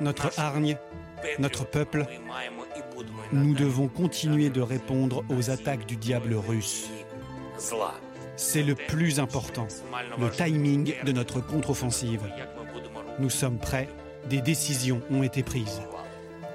notre hargne, notre peuple, nous devons continuer de répondre aux attaques du diable russe. C'est le plus important, le timing de notre contre-offensive. Nous sommes prêts, des décisions ont été prises.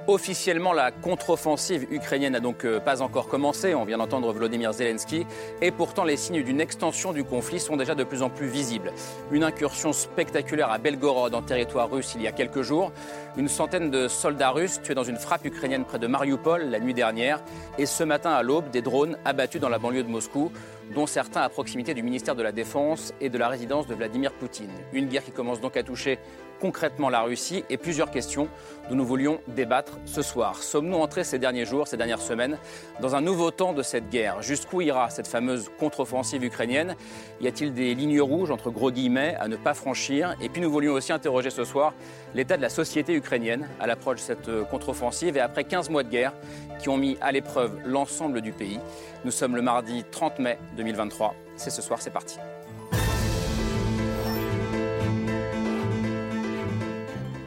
Officiellement, la contre-offensive ukrainienne n'a donc euh, pas encore commencé. On vient d'entendre Volodymyr Zelensky. Et pourtant, les signes d'une extension du conflit sont déjà de plus en plus visibles. Une incursion spectaculaire à Belgorod, en territoire russe, il y a quelques jours. Une centaine de soldats russes tués dans une frappe ukrainienne près de Mariupol la nuit dernière. Et ce matin, à l'aube, des drones abattus dans la banlieue de Moscou, dont certains à proximité du ministère de la Défense et de la résidence de Vladimir Poutine. Une guerre qui commence donc à toucher concrètement la Russie et plusieurs questions dont nous voulions débattre ce soir. Sommes-nous entrés ces derniers jours, ces dernières semaines, dans un nouveau temps de cette guerre? Jusqu'où ira cette fameuse contre-offensive ukrainienne? Y a-t-il des lignes rouges, entre gros guillemets, à ne pas franchir? Et puis nous voulions aussi interroger ce soir l'état de la société ukrainienne à l'approche de cette euh, contre-offensive et après 15 mois de guerre qui ont mis à l'épreuve l'ensemble du pays. Nous sommes le mardi 30 mai 2023. C'est ce soir, c'est parti.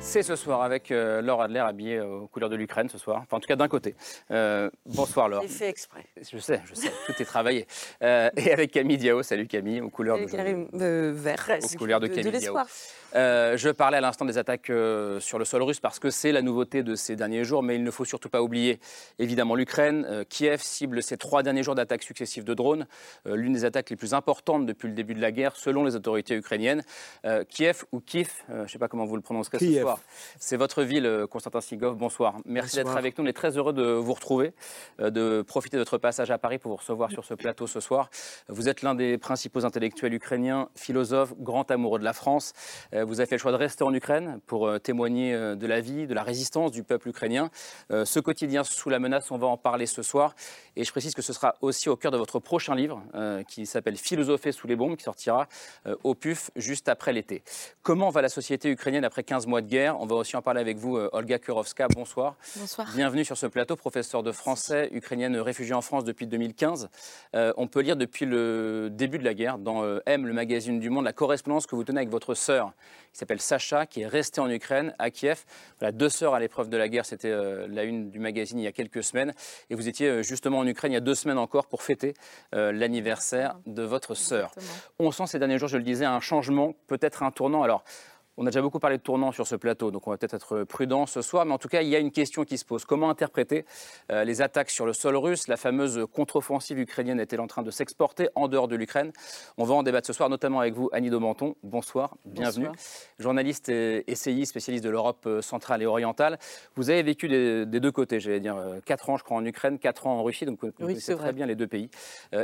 C'est ce soir avec euh, Laure Adler habillée euh, aux couleurs de l'Ukraine ce soir. Enfin, en tout cas, d'un côté. Euh, bonsoir Laure. J'ai fait exprès. Je sais, je sais, tout est travaillé. et avec Camille Diao. Salut Camille, aux couleurs de, vert, aux couleurs de, Camille Diao. Euh, je parlais à l'instant des attaques euh, sur le sol russe parce que c'est la nouveauté de ces derniers jours, mais il ne faut surtout pas oublier évidemment l'Ukraine. Euh, Kiev cible ces trois derniers jours d'attaques successives de drones, l'une des attaques les plus importantes depuis le début de la guerre selon les autorités ukrainiennes. Kiev ou Kiev, je ne sais pas comment vous le prononcerez ce soir. C'est votre ville, Constantin Sigov. Bonsoir. Merci d'être avec nous. On est très heureux de vous retrouver, de profiter de votre passage à Paris pour vous recevoir sur ce plateau ce soir. Vous êtes l'un des principaux intellectuels ukrainiens, philosophe, grand amoureux de la France. Vous avez fait le choix de rester en Ukraine pour euh, témoigner euh, de la vie, de la résistance du peuple ukrainien. Euh, ce quotidien sous la menace, on va en parler ce soir. Et je précise que ce sera aussi au cœur de votre prochain livre qui s'appelle Philosopher sous les bombes, qui sortira au PUF juste après l'été. Comment va la société ukrainienne après 15 mois de guerre? On va aussi en parler avec vous, Olga Kurovska. Bonsoir. Bonsoir. Bienvenue sur ce plateau, professeur de français, ukrainienne réfugiée en France depuis 2015. on peut lire depuis le début de la guerre, dans M, le magazine du Monde, la correspondance que vous tenez avec votre sœur qui s'appelle Sacha, qui est resté en Ukraine, à Kiev. Voilà, deux sœurs à l'épreuve de la guerre, c'était euh, la une du magazine il y a quelques semaines. Et vous étiez euh, justement en Ukraine il y a deux semaines encore pour fêter euh, l'anniversaire de votre sœur. On sent ces derniers jours, je le disais, un changement, peut-être un tournant. Alors, on a déjà beaucoup parlé de tournant sur ce plateau, donc on va peut-être être prudent ce soir, mais en tout cas, il y a une question qui se pose. Comment interpréter euh, les attaques sur le sol russe? La fameuse contre-offensive ukrainienne est-elle en train de s'exporter en dehors de l'Ukraine? On va en débattre ce soir, notamment avec vous, Annie Domenton. Bonsoir, bienvenue. Journaliste et essayiste, spécialiste de l'Europe euh, centrale et orientale. Vous avez vécu des, deux côtés, j'allais dire, euh, quatre ans, je crois, en Ukraine, quatre ans en Russie, donc vous connaissez très bien les deux pays.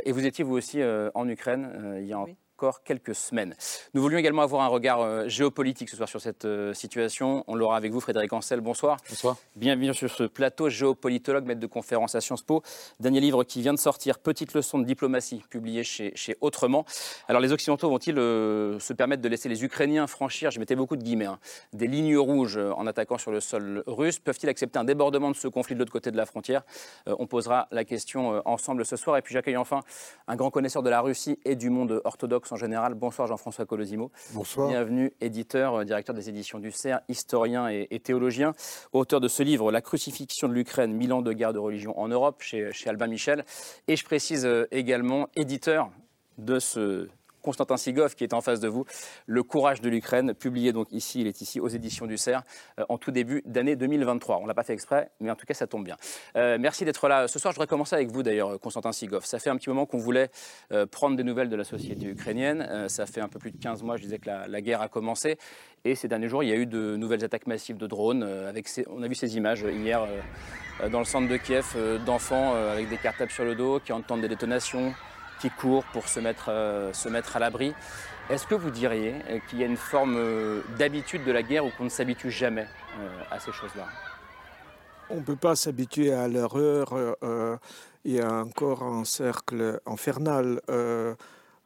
Et vous étiez, vous aussi, en Ukraine il y a quelques semaines. Nous voulions également avoir un regard euh, géopolitique ce soir sur cette euh, situation. On l'aura avec vous, Frédéric Ancel. Bonsoir. Bonsoir. Bienvenue sur ce plateau, géopolitologue, maître de conférence à Sciences Po. Dernier livre qui vient de sortir, Petite leçon de diplomatie, publié chez, chez Autrement. Alors, les Occidentaux vont-ils euh, se permettre de laisser les Ukrainiens franchir, je mettais beaucoup de guillemets, hein, des lignes rouges en attaquant sur le sol russe? Peuvent-ils accepter un débordement de ce conflit de l'autre côté de la frontière? On posera la question ensemble ce soir. Et puis, j'accueille enfin un grand connaisseur de la Russie et du monde orthodoxe en général. Bonsoir Jean-François Colosimo. Bonsoir. Bienvenue, éditeur, euh, directeur des éditions du CERF, historien et, théologien, auteur de ce livre La crucifixion de l'Ukraine, mille ans de guerre de religion en Europe, chez, chez Albin Michel. Et je précise euh, également éditeur de ce Constantin Sigov qui est en face de vous, Le courage de l'Ukraine, publié donc ici, il est ici aux éditions du CERF euh, en tout début d'année 2023. On ne l'a pas fait exprès, mais en tout cas ça tombe bien. Euh, merci d'être là. Ce soir, je voudrais commencer avec vous d'ailleurs, Constantin Sigov. Ça fait un petit moment qu'on voulait euh, prendre des nouvelles de la société ukrainienne. ça fait un peu plus de 15 mois, je disais que la, guerre a commencé. Et ces derniers jours, il y a eu de nouvelles attaques massives de drones. avec on a vu ces images hier dans le centre de Kiev d'enfants avec des cartables sur le dos qui entendent des détonations, qui courent pour se mettre, euh, se mettre à l'abri. Est-ce que vous diriez euh, qu'il y a une forme euh, d'habitude de la guerre ou qu'on ne s'habitue jamais à ces choses-là? On ne peut pas s'habituer à l'erreur. Euh, il y a encore un cercle infernal.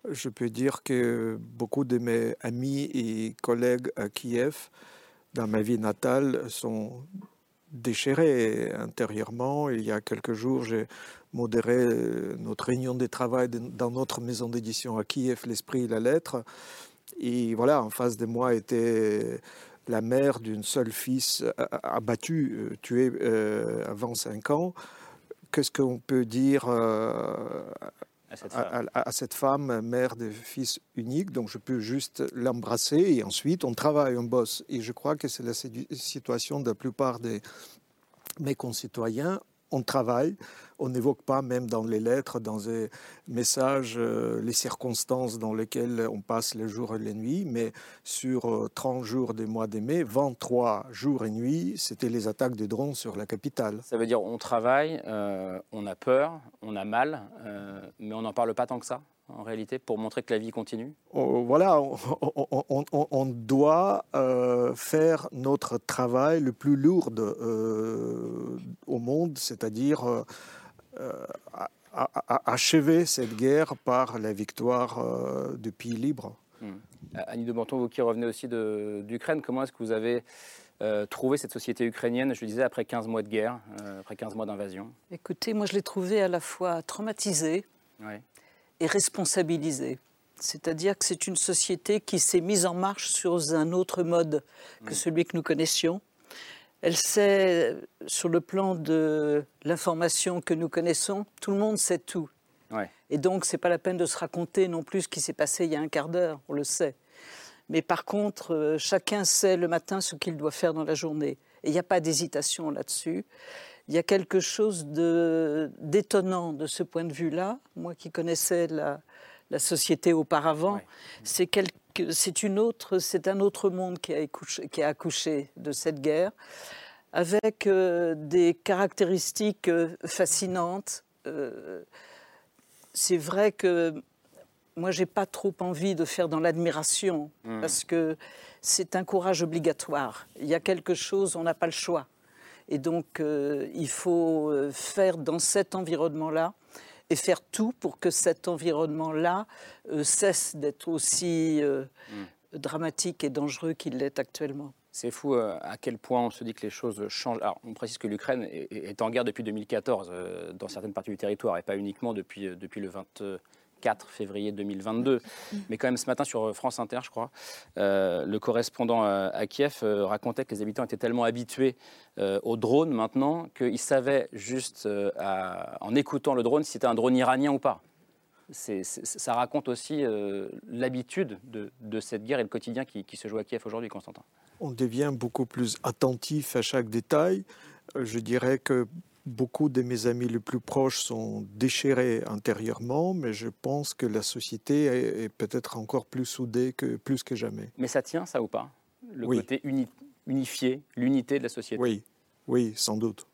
Je peux dire que beaucoup de mes amis et collègues à Kiev, dans ma vie natale, sont déchirés intérieurement. Il y a quelques jours, j'ai modéré notre réunion de travail dans notre maison d'édition à Kiev, L'Esprit et la Lettre. Et voilà, en face de moi était la mère d'une seule fils abattu, euh, tué euh, avant cinq ans. Qu'est-ce qu'on peut dire euh, à, cette femme, mère de fils unique Donc je peux juste l'embrasser et ensuite on travaille, on bosse. Et je crois que c'est la situation de la plupart de mes concitoyens. On travaille, on n'évoque pas même dans les lettres, dans les messages, euh, les circonstances dans lesquelles on passe les jours et les nuits, mais sur 30 euh, jours des mois de mai, 23 jours et nuits, c'était les attaques de drones sur la capitale. Ça veut dire on travaille, euh, on a peur, on a mal, mais on n'en parle pas tant que ça en réalité, pour montrer que la vie continue? Oh, Voilà, on, doit faire notre travail le plus lourd au monde, c'est-à-dire achever cette guerre par la victoire euh, du pays libre. Hmm. Annie de Banton, vous qui revenez aussi d'Ukraine, comment est-ce que vous avez euh, trouvé cette société ukrainienne, je le disais, après 15 mois de guerre, après 15 mois d'invasion Écoutez, moi je l'ai trouvée à la fois traumatisée et responsabilisée. C'est-à-dire que c'est une société qui s'est mise en marche sur un autre mode que hmm. celui que nous connaissions. Elle sait, sur le plan de l'information que nous connaissons, tout le monde sait tout. Et donc, ce n'est pas la peine de se raconter non plus ce qui s'est passé il y a un quart d'heure, on le sait. Mais par contre, euh, chacun sait le matin ce qu'il doit faire dans la journée. Et il n'y a pas d'hésitation là-dessus. Il y a quelque chose d'étonnant de, ce point de vue-là. Moi qui connaissais la, société auparavant, c'est quelque c'est une autre, c'est un autre monde qui a, accouché, qui a accouché de cette guerre, avec euh, des caractéristiques euh, fascinantes. Euh, c'est vrai que moi, j'ai pas trop envie de faire dans l'admiration, hmm. parce que c'est un courage obligatoire. Il y a quelque chose, on n'a pas le choix. Et donc, il faut faire dans cet environnement-là et faire tout pour que cet environnement-là euh, cesse d'être aussi euh, mm. dramatique et dangereux qu'il l'est actuellement. C'est fou euh, à quel point on se dit que les choses changent. Alors, on précise que l'Ukraine est, en guerre depuis 2014 dans certaines parties du territoire et pas uniquement depuis, depuis le 20, 4 février 2022. Mais quand même, ce matin, sur France Inter, je crois, euh, le correspondant euh, à Kiev euh, racontait que les habitants étaient tellement habitués aux drones maintenant qu'ils savaient juste, en écoutant le drone, si c'était un drone iranien ou pas. ça raconte aussi l'habitude de, cette guerre et le quotidien qui, qui se joue à Kiev aujourd'hui, Constantin. On devient beaucoup plus attentif à chaque détail. Je dirais que Beaucoup de mes amis les plus proches sont déchirés intérieurement, mais je pense que la société est, peut-être encore plus soudée que plus que jamais. Mais ça tient, ça ou pas? Le côté unifié, l'unité de la société Oui, oui, sans doute.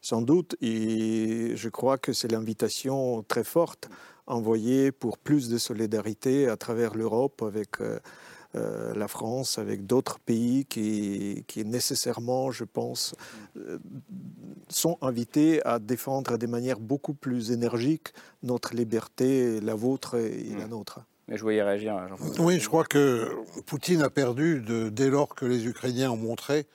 Sans doute, et je crois que c'est l'invitation très forte envoyée pour plus de solidarité à travers l'Europe avec euh, euh, la France, avec d'autres pays qui, qui, nécessairement, je pense, euh, sont invités à défendre de manière beaucoup plus énergique notre liberté, la vôtre et la hmm. nôtre. Mais je voyais réagir, jean Oui, je crois que Poutine a perdu de, dès lors que les Ukrainiens ont montré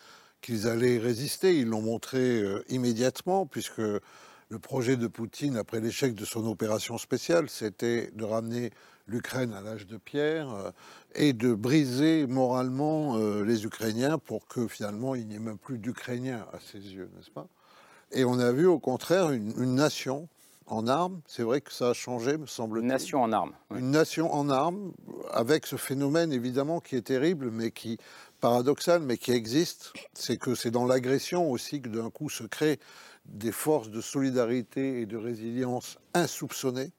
qu'ils allaient résister. Ils l'ont montré euh, immédiatement, puisque le projet de Poutine, après l'échec de son opération spéciale, c'était de ramener l'Ukraine à l'âge de pierre euh, et de briser moralement euh, les Ukrainiens pour que finalement il n'y ait même plus d'Ukrainiens à ses yeux, n'est-ce pas? Et on a vu au contraire une, nation en armes. C'est vrai que ça a changé, me semble-t-il. Une nation en armes. Une nation en armes, avec ce phénomène évidemment qui est terrible, mais qui paradoxal, mais qui existe. C'est que c'est dans l'agression aussi que d'un coup se créent des forces de solidarité et de résilience insoupçonnées.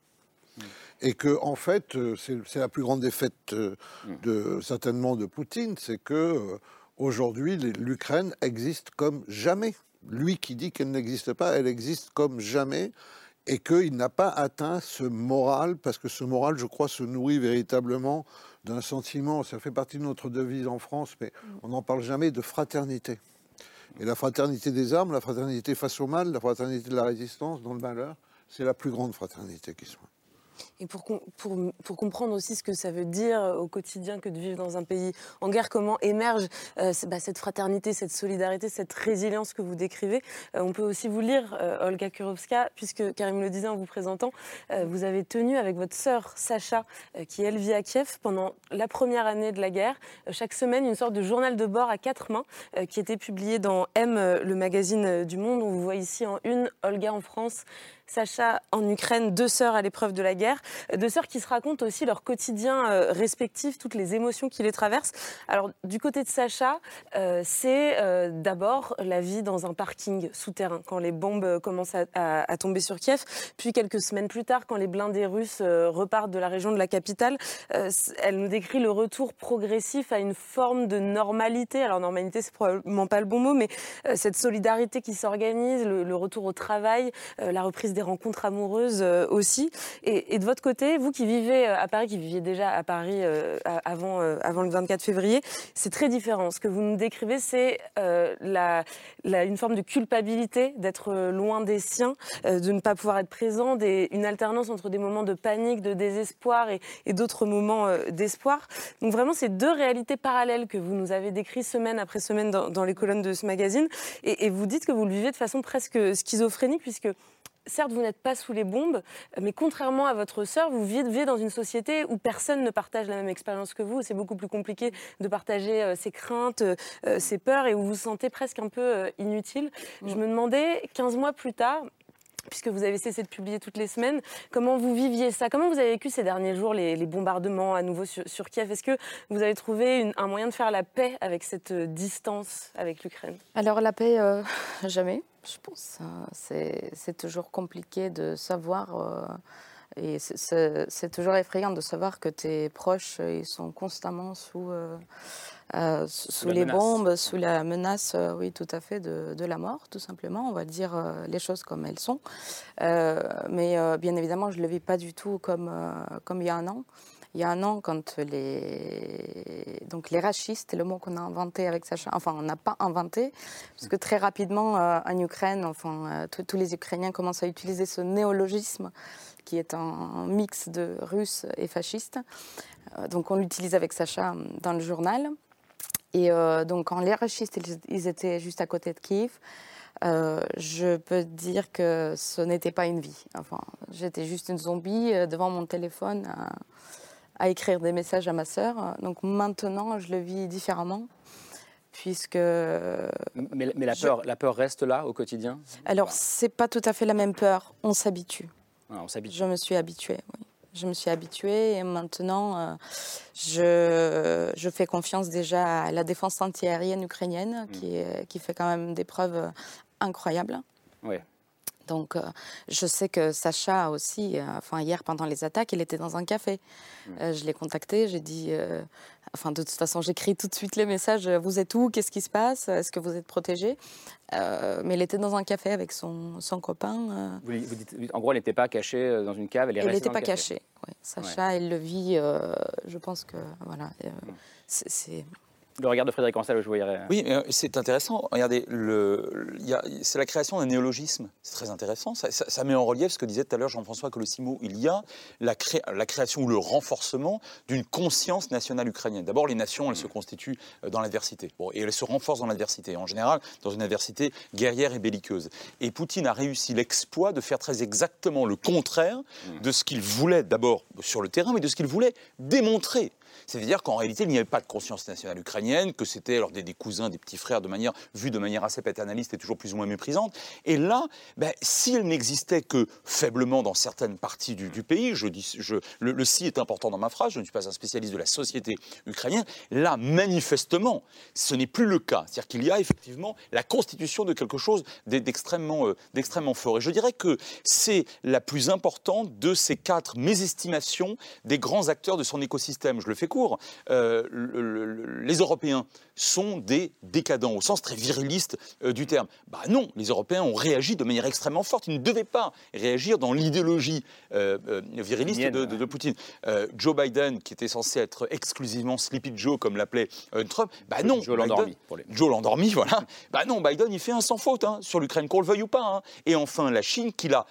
Mm et que en fait, euh, c'est la plus grande défaite euh, mm. de certainement de Poutine, c'est que euh, aujourd'hui l'Ukraine existe comme jamais. Lui qui dit qu'elle n'existe pas, elle existe comme jamais et qu'il n'a pas atteint ce moral, parce que ce moral, je crois, se nourrit véritablement d'un sentiment, ça fait partie de notre devise en France, mais on n'en parle jamais, de fraternité. Et la fraternité des armes, la fraternité face au mal, la fraternité de la résistance, dans le malheur, c'est la plus grande fraternité qui soit. Et pour, pour, comprendre aussi ce que ça veut dire au quotidien que de vivre dans un pays en guerre, comment émerge euh, bah, cette fraternité, cette solidarité, cette résilience que vous décrivez, euh, on peut aussi vous lire, euh, Olga Kurovska, puisque Karim le disait en vous présentant, vous avez tenu avec votre sœur Sacha, qui elle vit à Kiev, pendant la première année de la guerre, chaque semaine une sorte de journal de bord à quatre mains qui était publié dans M, le magazine du Monde. On vous voit ici en une, Olga en France, Sacha en Ukraine, deux sœurs à l'épreuve de la guerre, deux sœurs qui se racontent aussi leur quotidien euh, respectif, toutes les émotions qui les traversent. Alors du côté de Sacha, euh, c'est euh, d'abord la vie dans un parking souterrain quand les bombes commencent à, tomber sur Kiev, puis quelques semaines plus tard quand les blindés russes repartent de la région de la capitale, elle nous décrit le retour progressif à une forme de normalité. Alors normalité, c'est probablement pas le bon mot, mais cette solidarité qui s'organise, le, retour au travail, la reprise des rencontres amoureuses aussi. Et, de votre côté, vous qui vivez euh, à Paris, qui viviez déjà à Paris euh, avant, avant le 24 février, c'est très différent. Ce que vous nous décrivez, c'est une forme de culpabilité d'être loin des siens, de ne pas pouvoir être présent, une alternance entre des moments de panique, de désespoir et, d'autres moments d'espoir. Donc vraiment, c'est deux réalités parallèles que vous nous avez décrites semaine après semaine dans, les colonnes de ce magazine. Et, et, vous dites que vous le vivez de façon presque schizophrénique, puisque certes, vous n'êtes pas sous les bombes, mais contrairement à votre sœur, vous vivez dans une société où personne ne partage la même expérience que vous. C'est beaucoup plus compliqué de partager euh, ses craintes, euh, ses peurs, et où vous vous sentez presque un peu euh, inutile. Je me demandais, 15 mois plus tard, puisque vous avez cessé de publier toutes les semaines. Comment vous viviez ça? Comment vous avez vécu ces derniers jours les, bombardements à nouveau sur, Kiev? Est-ce que vous avez trouvé un moyen de faire la paix avec cette distance avec l'Ukraine? Alors la paix, jamais je pense. Hein. C'est toujours compliqué de savoir. Euh, et c'est toujours effrayant de savoir que tes proches, ils sont constamment sous, euh, euh, sous, les bombes, sous la menace, oui, tout à fait, de, de, la mort, tout simplement. On va dire les choses comme elles sont. mais bien évidemment, je ne le vis pas du tout comme, comme il y a un an il y a un an, quand les, donc les racistes, le mot qu'on a inventé avec Sacha, enfin on n'a pas inventé, parce que très rapidement euh, en Ukraine, enfin euh, tous les Ukrainiens commencent à utiliser ce néologisme qui est un mix de russe et fasciste. Euh, donc on l'utilise avec Sacha dans le journal. Et donc quand les racistes, ils étaient juste à côté de Kiev, je peux dire que ce n'était pas une vie. Enfin, j'étais juste une zombie devant mon téléphone à écrire des messages à ma sœur. Donc maintenant, je le vis différemment. Puisque. Mais, la, peur, la peur reste là au quotidien? Alors, c'est pas tout à fait la même peur. On s'habitue. Ah, on s'habitue. Je me suis habituée, oui. Je me suis habituée et maintenant, euh, je, je, fais confiance déjà à la défense antiaérienne ukrainienne mm. qui, qui fait quand même des preuves incroyables. Oui. Donc, euh, je sais que Sacha aussi, euh, enfin, hier pendant les attaques, il était dans un café. Mmh. Euh, je l'ai contacté, j'ai dit, enfin, de toute façon, j'écris tout de suite les messages Vous êtes où Qu'est-ce qui se passe Est-ce que vous êtes protégé? Mais il était dans un café avec son, son copain. Vous, dites, en gros, elle n'était pas cachée dans une cave, elle Il n'était pas caché. Sacha, il le vit, je pense que, voilà, mmh. c'est le regard de Frédéric Ansel, je voyais. Oui, euh, c'est intéressant. Regardez, c'est la création d'un néologisme. C'est très intéressant. Ça, met en relief ce que disait tout à l'heure Jean-François Colossimo. Il y a la, la, création ou le renforcement d'une conscience nationale ukrainienne. D'abord, les nations, elles se constituent euh, dans l'adversité. Bon, et elles se renforcent dans l'adversité. En général, dans une adversité guerrière et belliqueuse. Et Poutine a réussi l'exploit de faire très exactement le contraire de ce qu'il voulait d'abord sur le terrain, mais de ce qu'il voulait démontrer c'est-à-dire qu'en réalité, il n'y avait pas de conscience nationale ukrainienne, que c'était alors des, cousins, des petits frères, de manière vue de manière assez paternaliste et toujours plus ou moins méprisante. Et là, ben, s'il n'existait que faiblement dans certaines parties du, pays, je je, le, si est important dans ma phrase, je ne suis pas un spécialiste de la société ukrainienne, là, manifestement, ce n'est plus le cas. C'est-à-dire qu'il y a effectivement la constitution de quelque chose d'extrêmement euh, d'extrêmement fort. Et je dirais que c'est la plus importante de ces quatre mésestimations des grands acteurs de son écosystème. Je le fais court. les Européens sont des décadents, au sens très viriliste du terme. Bah non, les Européens ont réagi de manière extrêmement forte. Ils ne devaient pas réagir dans l'idéologie viriliste de, Poutine. Joe Biden, qui était censé être exclusivement Sleepy Joe, comme l'appelait Trump, bah non. Joe l'endormi. Joe l'endormi, voilà. Bah non, Biden, il fait un sans faute hein, sur l'Ukraine, qu'on le veuille ou pas. Hein. Et enfin, la Chine, qui l'a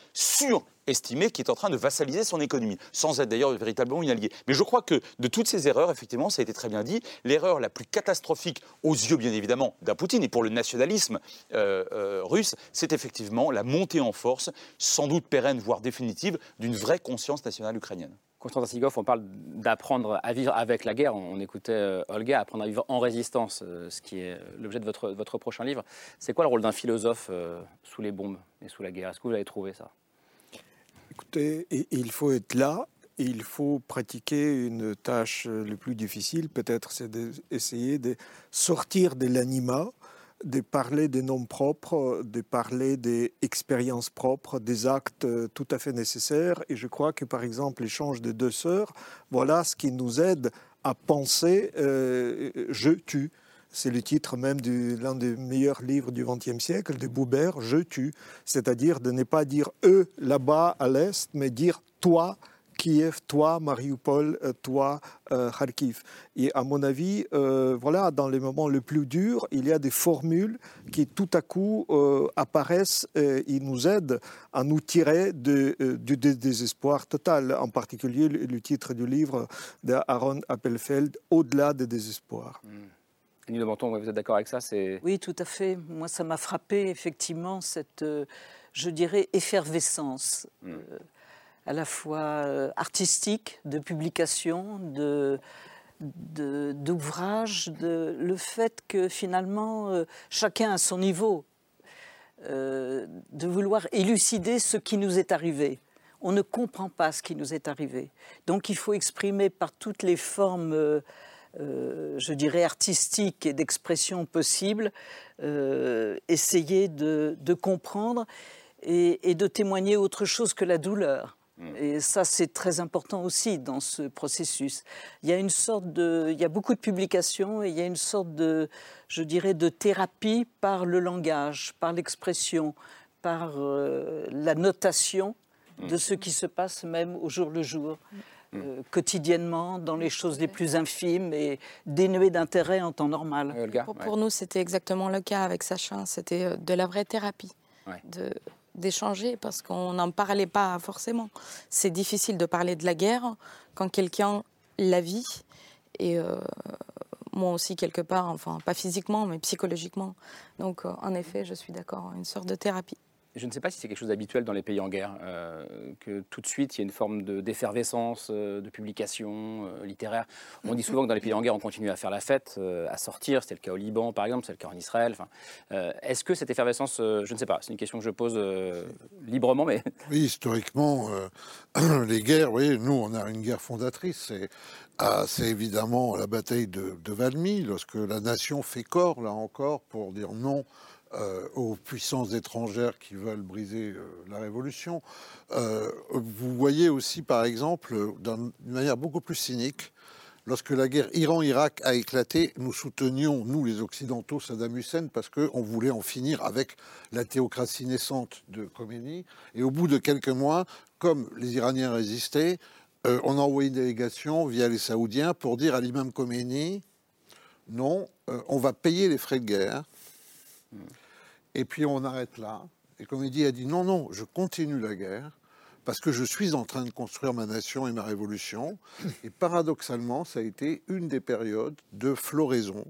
surestimé, qui est en train de vassaliser son économie, sans être d'ailleurs véritablement une alliée. Mais je crois que de toutes ces erreurs, effectivement, ça a été très bien dit, l'erreur la plus catastrophique, aux yeux bien évidemment d'un Poutine et pour le nationalisme euh, euh, russe, c'est effectivement la montée en force, sans doute pérenne, voire définitive, d'une vraie conscience nationale ukrainienne. Constantin Sigov, on parle d'apprendre à vivre avec la guerre. On, écoutait euh, Olga, apprendre à vivre en résistance, ce qui est l'objet de votre, prochain livre. C'est quoi le rôle d'un philosophe sous les bombes et sous la guerre? Est-ce que vous avez trouvé ça? Écoutez, il faut être là. il faut pratiquer une tâche le plus difficile, peut-être, c'est d'essayer de sortir de l'anima de parler des noms propres, de parler des expériences propres, des actes euh, tout à fait nécessaires. Et je crois que, par exemple, l'échange des deux sœurs, voilà ce qui nous aide à penser euh, Je tue. C'est le titre même de l'un des meilleurs livres du XXe siècle, de Boubert, Je tue. C'est-à-dire de ne pas dire eux là-bas à l'Est, mais dire toi Kiev, toi, Mariupol, euh, toi, euh, Kharkiv. Et à mon avis, euh, voilà, dans les moments les plus durs, il y a des formules qui tout à coup apparaissent et nous aident à nous tirer du désespoir total. En particulier, le, titre du livre d'Aaron Appelfeld, Au-delà des désespoirs. Mmh. De Menton, vous êtes d'accord avec ça Oui, tout à fait. Moi, ça m'a frappé, effectivement, cette, je dirais, effervescence. Mmh à la fois euh, artistique, de publication, de d'ouvrages, de, le fait que finalement euh, chacun à son niveau, euh, de vouloir élucider ce qui nous est arrivé. On ne comprend pas ce qui nous est arrivé. Donc il faut exprimer par toutes les formes, je dirais, artistiques et d'expression possibles, essayer de, de comprendre et, et de témoigner autre chose que la douleur. Mm. Et ça, c'est très important aussi dans ce processus. Il y a une sorte de, il y a beaucoup de publications et il y a une sorte de, je dirais, de thérapie par le langage, par l'expression, par euh, la notation de mm. ce qui se passe même au jour le jour. Mm. Euh, quotidiennement, dans les choses les plus infimes et dénuées d'intérêt en temps normal. pour, nous, c'était exactement le cas avec Sacha. C'était euh, de la vraie thérapie. De, d'échanger parce qu'on n'en parlait pas forcément. C'est difficile de parler de la guerre quand quelqu'un la vit. Et euh, moi aussi, quelque part, enfin, pas physiquement, mais psychologiquement. Donc, euh, en effet, je suis d'accord, une sorte de thérapie je ne sais pas si c'est quelque chose d'habituel dans les pays en guerre, euh, que tout de suite il y a une forme d'effervescence, euh, de, publication euh, littéraire. On dit souvent que dans les pays en guerre, on continue à faire la fête, à sortir. C'était le cas au Liban, par exemple, c'est le cas en Israël. Est-ce que cette effervescence, je ne sais pas, c'est une question que je pose librement, mais. Oui, historiquement, les guerres, oui, nous, on a une guerre fondatrice. C'est ah, évidemment la bataille de Valmy, lorsque la nation fait corps, là encore, pour dire non euh, aux puissances étrangères qui veulent briser euh, la révolution. Euh, vous voyez aussi, par exemple, d'une manière beaucoup plus cynique, lorsque la guerre Iran-Irak a éclaté, nous soutenions, nous les Occidentaux, Saddam Hussein parce qu'on voulait en finir avec la théocratie naissante de Khomeini. Et au bout de quelques mois, comme les Iraniens résistaient, on a envoyé une délégation via les Saoudiens pour dire à l'imam Khomeini, non, on va payer les frais de guerre. Et puis on arrête là. Et Comédie a dit non, non, je continue la guerre parce que je suis en train de construire ma nation et ma révolution. Et paradoxalement, ça a été une des périodes de floraison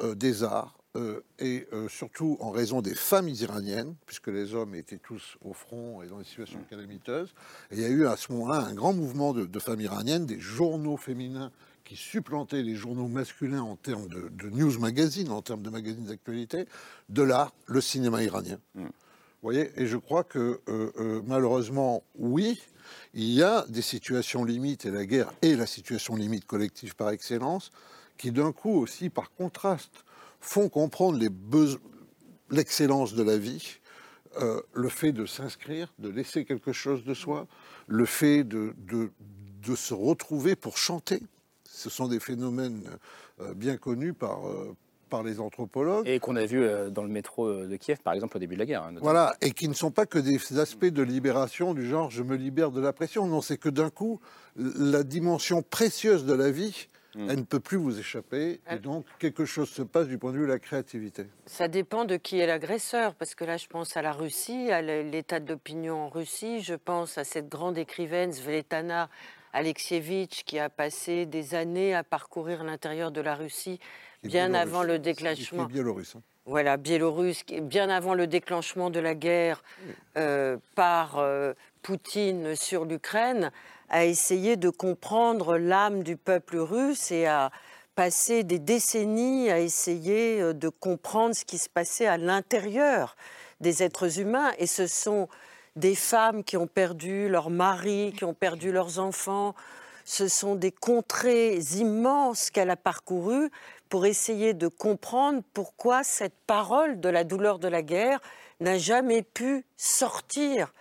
euh, des arts. Euh, et euh, surtout en raison des femmes iraniennes, puisque les hommes étaient tous au front et dans des situations calamiteuses. Et il y a eu à ce moment-là un grand mouvement de, de femmes iraniennes, des journaux féminins qui supplantait les journaux masculins en termes de, news magazine, en termes de magazines d'actualité, de là, le cinéma iranien. Mm. Vous voyez Et je crois que euh, euh, malheureusement, oui, il y a des situations limites, et la guerre est la situation limite collective par excellence, qui d'un coup aussi, par contraste, font comprendre l'excellence de la vie, euh, le fait de s'inscrire, de laisser quelque chose de soi, le fait de, de, de se retrouver pour chanter Ce sont des phénomènes bien connus par, par les anthropologues. Et qu'on a vu dans le métro de Kiev, par exemple, au début de la guerre. Hein, voilà, et qui ne sont pas que des aspects de libération du genre je me libère de la pression. Non, c'est que d'un coup, la dimension précieuse de la vie Hmm. Elle ne peut plus vous échapper. Et ah. donc, quelque chose se passe du point de vue de la créativité. Ça dépend de qui est l'agresseur. Parce que là, je pense à la Russie, à l'état d'opinion en Russie. Je pense à cette grande écrivaine, Svetlana Alexievitch, qui a passé des années à parcourir l'intérieur de la Russie, bien avant le déclenchement. biélorusse. Hein. Voilà, biélorusse, bien avant le déclenchement de la guerre euh, par euh, Poutine sur l'Ukraine à essayer de comprendre l'âme du peuple russe et à passer des décennies à essayer euh, de comprendre ce qui se passait à l'intérieur des êtres humains. Et ce sont des femmes qui ont perdu leurs maris, qui ont perdu leurs enfants. Ce sont des contrées immenses qu'elle a parcourues pour essayer de comprendre pourquoi cette parole de la douleur de la guerre n'a jamais pu sortir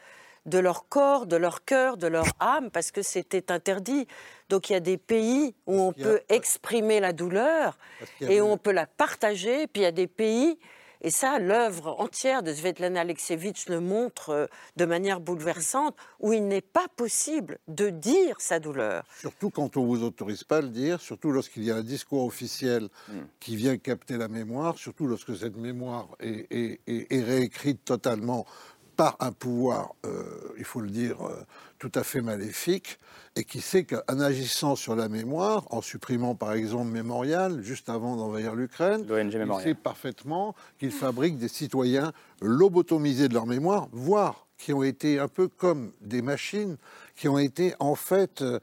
de leur corps, de leur cœur, de leur âme, parce que c'était interdit. Donc il y a des pays où on peut exprimer la douleur et où on peut la partager, puis il y a des pays, et ça, l'œuvre entière de Svetlana Alexievitch le montre euh, de manière bouleversante, où il n'est pas possible de dire sa douleur. Surtout quand on ne vous autorise pas à le dire, surtout lorsqu'il y a un discours officiel hmm. qui vient capter la mémoire, surtout lorsque cette mémoire est réécrite totalement par un pouvoir, euh, il faut le dire, euh, tout à fait maléfique, et qui sait qu'en agissant sur la mémoire, en supprimant par exemple Mémorial, juste avant d'envahir l'Ukraine, il sait parfaitement qu'il fabrique des citoyens lobotomisés de leur mémoire, voire qui ont été un peu comme des machines qui ont été en fait euh,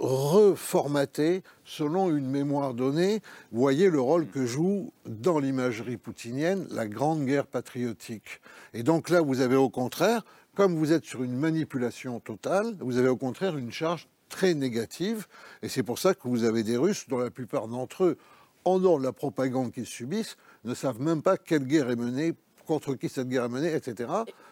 reformatés selon une mémoire donnée. Voyez le rôle que joue dans l'imagerie poutinienne la grande guerre patriotique. Et donc là, vous avez au contraire, comme vous êtes sur une manipulation totale, vous avez au contraire une charge très négative. Et c'est pour ça que vous avez des Russes dont la plupart d'entre eux, en dehors de la propagande qu'ils subissent, ne savent même pas quelle guerre est menée contre qui cette guerre est menée, etc.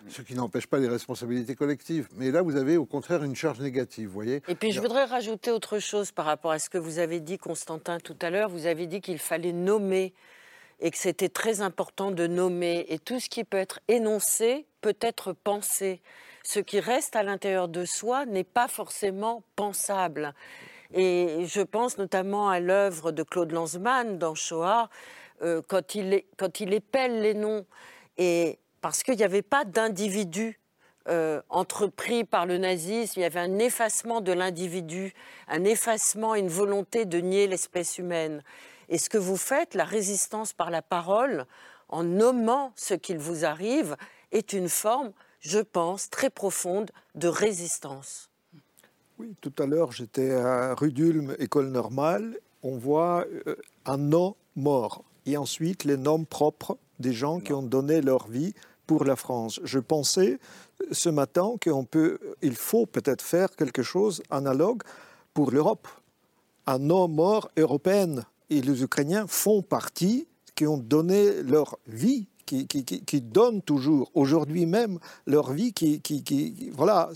Ce qui n'empêche pas les responsabilités collectives. Mais là, vous avez au contraire une charge négative, vous voyez. Et puis, je voudrais rajouter autre chose par rapport à ce que vous avez dit, Constantin, tout à l'heure. Vous avez dit qu'il fallait nommer et que c'était très important de nommer. Et tout ce qui peut être énoncé peut être pensé. Ce qui reste à l'intérieur de soi n'est pas forcément pensable. Et je pense notamment à l'œuvre de Claude Lanzmann dans Shoah, euh, quand, il, quand il épelle les noms et parce qu'il n'y avait pas d'individu euh, entrepris par le nazisme, il y avait un effacement de l'individu, un effacement, une volonté de nier l'espèce humaine. Et ce que vous faites, la résistance par la parole, en nommant ce qu'il vous arrive, est une forme, je pense, très profonde de résistance. Oui, tout à l'heure, j'étais à Rudulm, école normale. On voit euh, un nom mort et ensuite les noms propres des gens qui ont donné leur vie pour la France. Je pensais ce matin qu'il peut, il faut peut-être faire quelque chose analogue pour l'Europe. Un nom mort européen. Et les Ukrainiens font partie, qui ont donné leur vie qui, qui, donnent toujours, aujourd'hui même, leur vie, qui, voilà,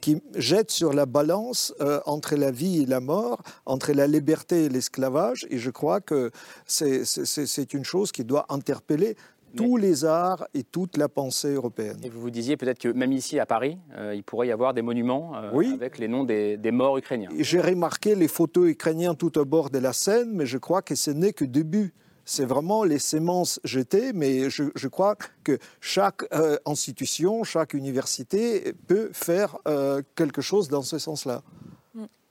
qui jette sur la balance euh, entre la vie et la mort, entre la liberté et l'esclavage. Et je crois que c'est une chose qui doit interpeller tous les arts et toute la pensée européenne. Et vous vous disiez peut-être que même ici à Paris, euh, il pourrait y avoir des monuments euh, avec les noms des, des morts ukrainiens. J'ai remarqué les photos ukrainiennes tout au bord de la Seine, mais je crois que ce n'est que début c'est vraiment les semences jetées, mais je, crois que chaque euh, institution, chaque université peut faire euh, quelque chose dans ce sens-là.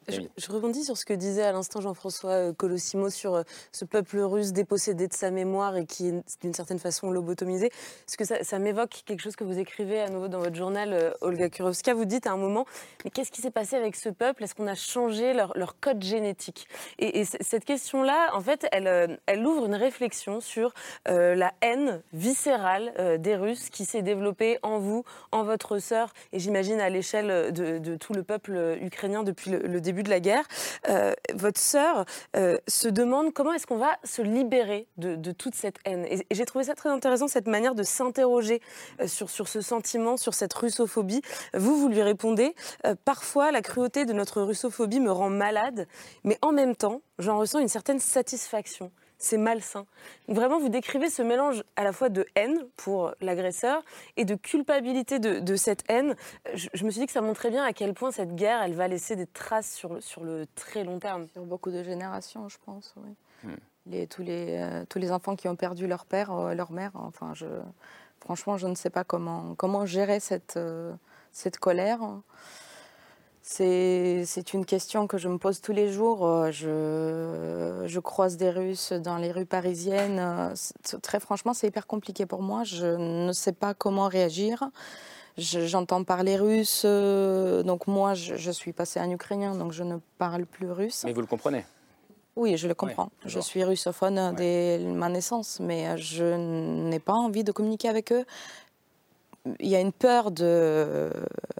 Je, rebondis sur ce que disait à l'instant Jean-François euh, Colossimo sur euh, ce peuple russe dépossédé de sa mémoire et qui est d'une certaine façon lobotomisé. Parce que ça, m'évoque quelque chose que vous écrivez à nouveau dans votre journal, euh, Olga Kurovska? Vous dites à un moment, mais qu'est-ce qui s'est passé avec ce peuple? Est-ce qu'on a changé leur, code génétique? Et, cette question-là, en fait, elle, elle ouvre une réflexion sur la haine viscérale des Russes qui s'est développée en vous, en votre sœur, et j'imagine à l'échelle de, tout le peuple ukrainien depuis le début de la guerre, votre sœur se demande comment est-ce qu'on va se libérer de, toute cette haine. Et, j'ai trouvé ça très intéressant, cette manière de s'interroger sur, sur ce sentiment, sur cette russophobie. Vous, vous lui répondez, parfois la cruauté de notre russophobie me rend malade, mais en même temps, j'en ressens une certaine satisfaction c'est malsain. Vraiment, vous décrivez ce mélange à la fois de haine pour l'agresseur et de culpabilité de, cette haine. Je, me suis dit que ça montrait bien à quel point cette guerre, elle va laisser des traces sur le, sur le très long terme. Sur beaucoup de générations, je pense, oui. Hmm. Les, tous, les, euh, tous les enfants qui ont perdu leur père, euh, leur mère, enfin, je, franchement, je ne sais pas comment, comment gérer cette, euh, cette colère. C'est une question que je me pose tous les jours. Euh, je, je croise des Russes dans les rues parisiennes. Euh, très franchement, c'est hyper compliqué pour moi. Je ne sais pas comment réagir. J'entends parler russe. Euh, donc moi, je, suis passée en ukrainien, donc je ne parle plus russe. Mais vous le comprenez? Oui, je le comprends. je suis russophone dès ma naissance, mais je n'ai pas envie de communiquer avec eux il y a une peur de,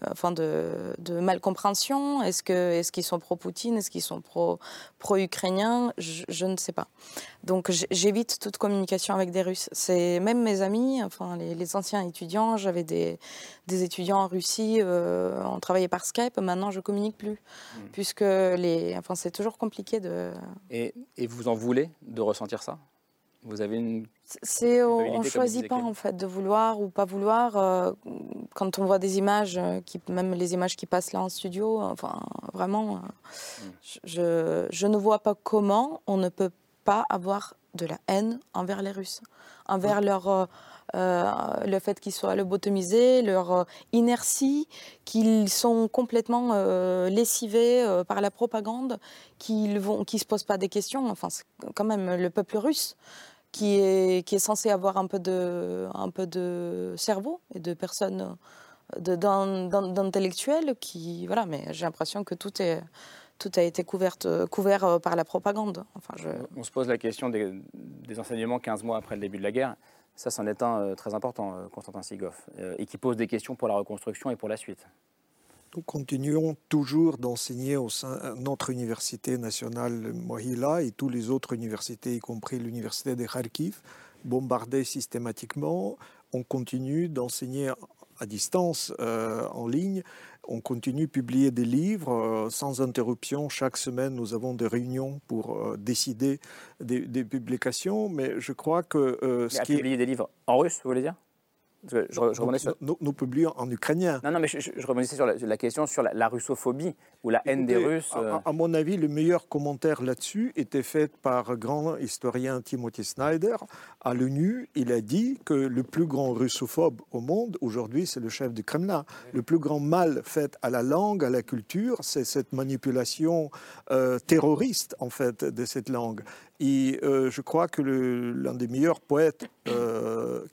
enfin de, de malcompréhension. Est-ce qu'ils sont pro-Poutine, est-ce qu'ils sont pro, pro-ukrainiens? Je, ne sais pas. Donc j'évite toute communication avec des Russes. C'est même mes amis, enfin les, anciens étudiants. J'avais des, des, étudiants en Russie. Euh, on travaillait par Skype. Maintenant, je communique plus, hmm. puisque les, enfin c'est toujours compliqué de. Et, et vous en voulez de ressentir ça? Vous avez une. C'est, on ne choisit pas en fait de vouloir ou pas vouloir. Euh, quand on voit des images, euh, qui, même les images qui passent là en studio, enfin vraiment, euh, hmm. je, je, ne vois pas comment on ne peut pas avoir de la haine envers les Russes, envers leur. Le fait qu'ils soient lobotomisés, leur inertie, qu'ils sont complètement lessivés par la propagande, qu'ils ne qui se posent pas des questions. Enfin, c'est quand même le peuple russe qui est, qui est censé avoir un peu, de, un peu de cerveau et de personnes, d'intellectuels qui. Voilà, mais j'ai l'impression que tout est tout a été couvert, couvert euh, par la propagande. Enfin. On se pose la question des, enseignements 15 mois après le début de la guerre. Ça, c'en est un euh, très important, euh, Constantin Sigoff, et qui pose des questions pour la reconstruction et pour la suite. Nous continuons toujours d'enseigner au sein de notre université nationale Mohila et toutes les autres universités, y compris l'université de Kharkiv, bombardées systématiquement. On continue d'enseigner à distance, euh, en ligne. On continue de publier des livres euh, sans interruption. Chaque semaine, nous avons des réunions pour euh, décider des, publications. Mais je crois que... ce qui publier des livres en russe, vous voulez dire? Je, nous, publions en ukrainien. Non, non, mais je, je sur la, question sur la, russophobie ou la haine des Russes. Euh. À, mon avis, le meilleur commentaire là-dessus était fait par grand historien Timothy Snyder à l'ONU. Il a dit que le plus grand russophobe au monde, aujourd'hui, c'est le chef du Kremlin. Le plus grand mal fait à la langue, à la culture, c'est cette manipulation euh, terroriste, en fait, de cette langue. Et euh, je crois que l'un des meilleurs poètes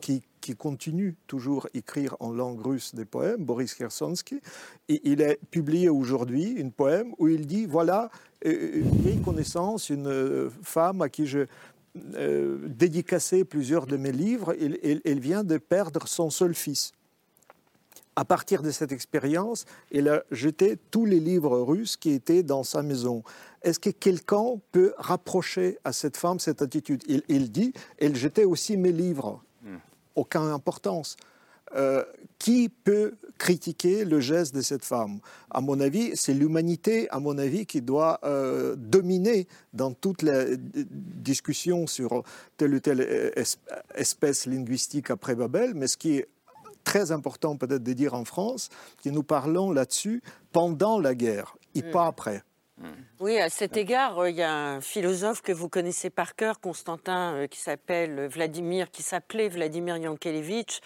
qui qui continue toujours à écrire en langue russe des poèmes, Boris Kersonsky. Il a publié aujourd'hui un poème où il dit, voilà, euh, une vieille connaissance, une euh, femme à qui je euh, plusieurs de mes livres, elle, elle, vient de perdre son seul fils. À partir de cette expérience, elle a jeté tous les livres russes qui étaient dans sa maison. Est-ce que quelqu'un peut rapprocher à cette femme cette attitude? Il, il, dit, elle jetait aussi mes livres aucune importance. Euh, qui peut critiquer le geste de cette femme? À mon avis, c'est l'humanité, à mon avis, qui doit euh, dominer dans toute la discussion sur telle ou telle espèce linguistique après Babel. Mais ce qui est très important peut-être de dire en France, que nous parlons là-dessus pendant la guerre et mm. pas après. Oui, à cet égard, euh, il y a un philosophe que vous connaissez par cœur, Constantin, euh, qui s'appelle Vladimir, qui s'appelait Vladimir Yankelevitch,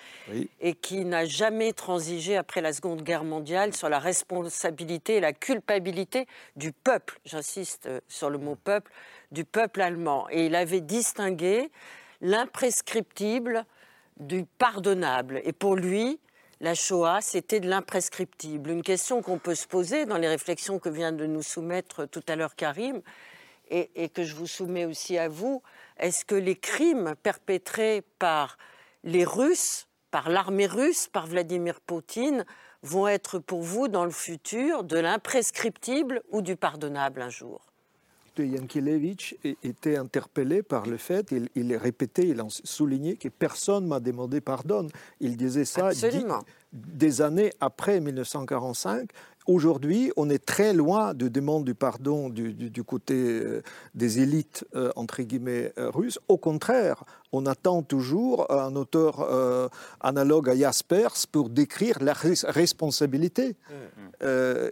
et qui n'a jamais transigé après la Seconde Guerre mondiale sur la responsabilité et la culpabilité du peuple. J'insiste euh, sur le mot peuple, du peuple allemand. Et il avait distingué l'imprescriptible du pardonnable. Et pour lui, la Shoah, c'était de l'imprescriptible. Une question qu'on peut se poser dans les réflexions que vient de nous soumettre tout à l'heure Karim, et, que je vous soumets aussi à vous, est-ce que les crimes perpétrés par les Russes, par l'armée russe, par Vladimir Poutine, vont être pour vous dans le futur de l'imprescriptible ou du pardonnable un jour? Yankelevitch était interpellé par le fait, il, il répétait, il a souligné que personne m'a demandé pardon. Il disait ça des années après 1945. Aujourd'hui, on est très loin de demande du pardon du, côté euh, des élites, euh, entre guillemets, euh, russes. Au contraire, on attend toujours un auteur analogue à Jaspers pour décrire la responsabilité. Mmh.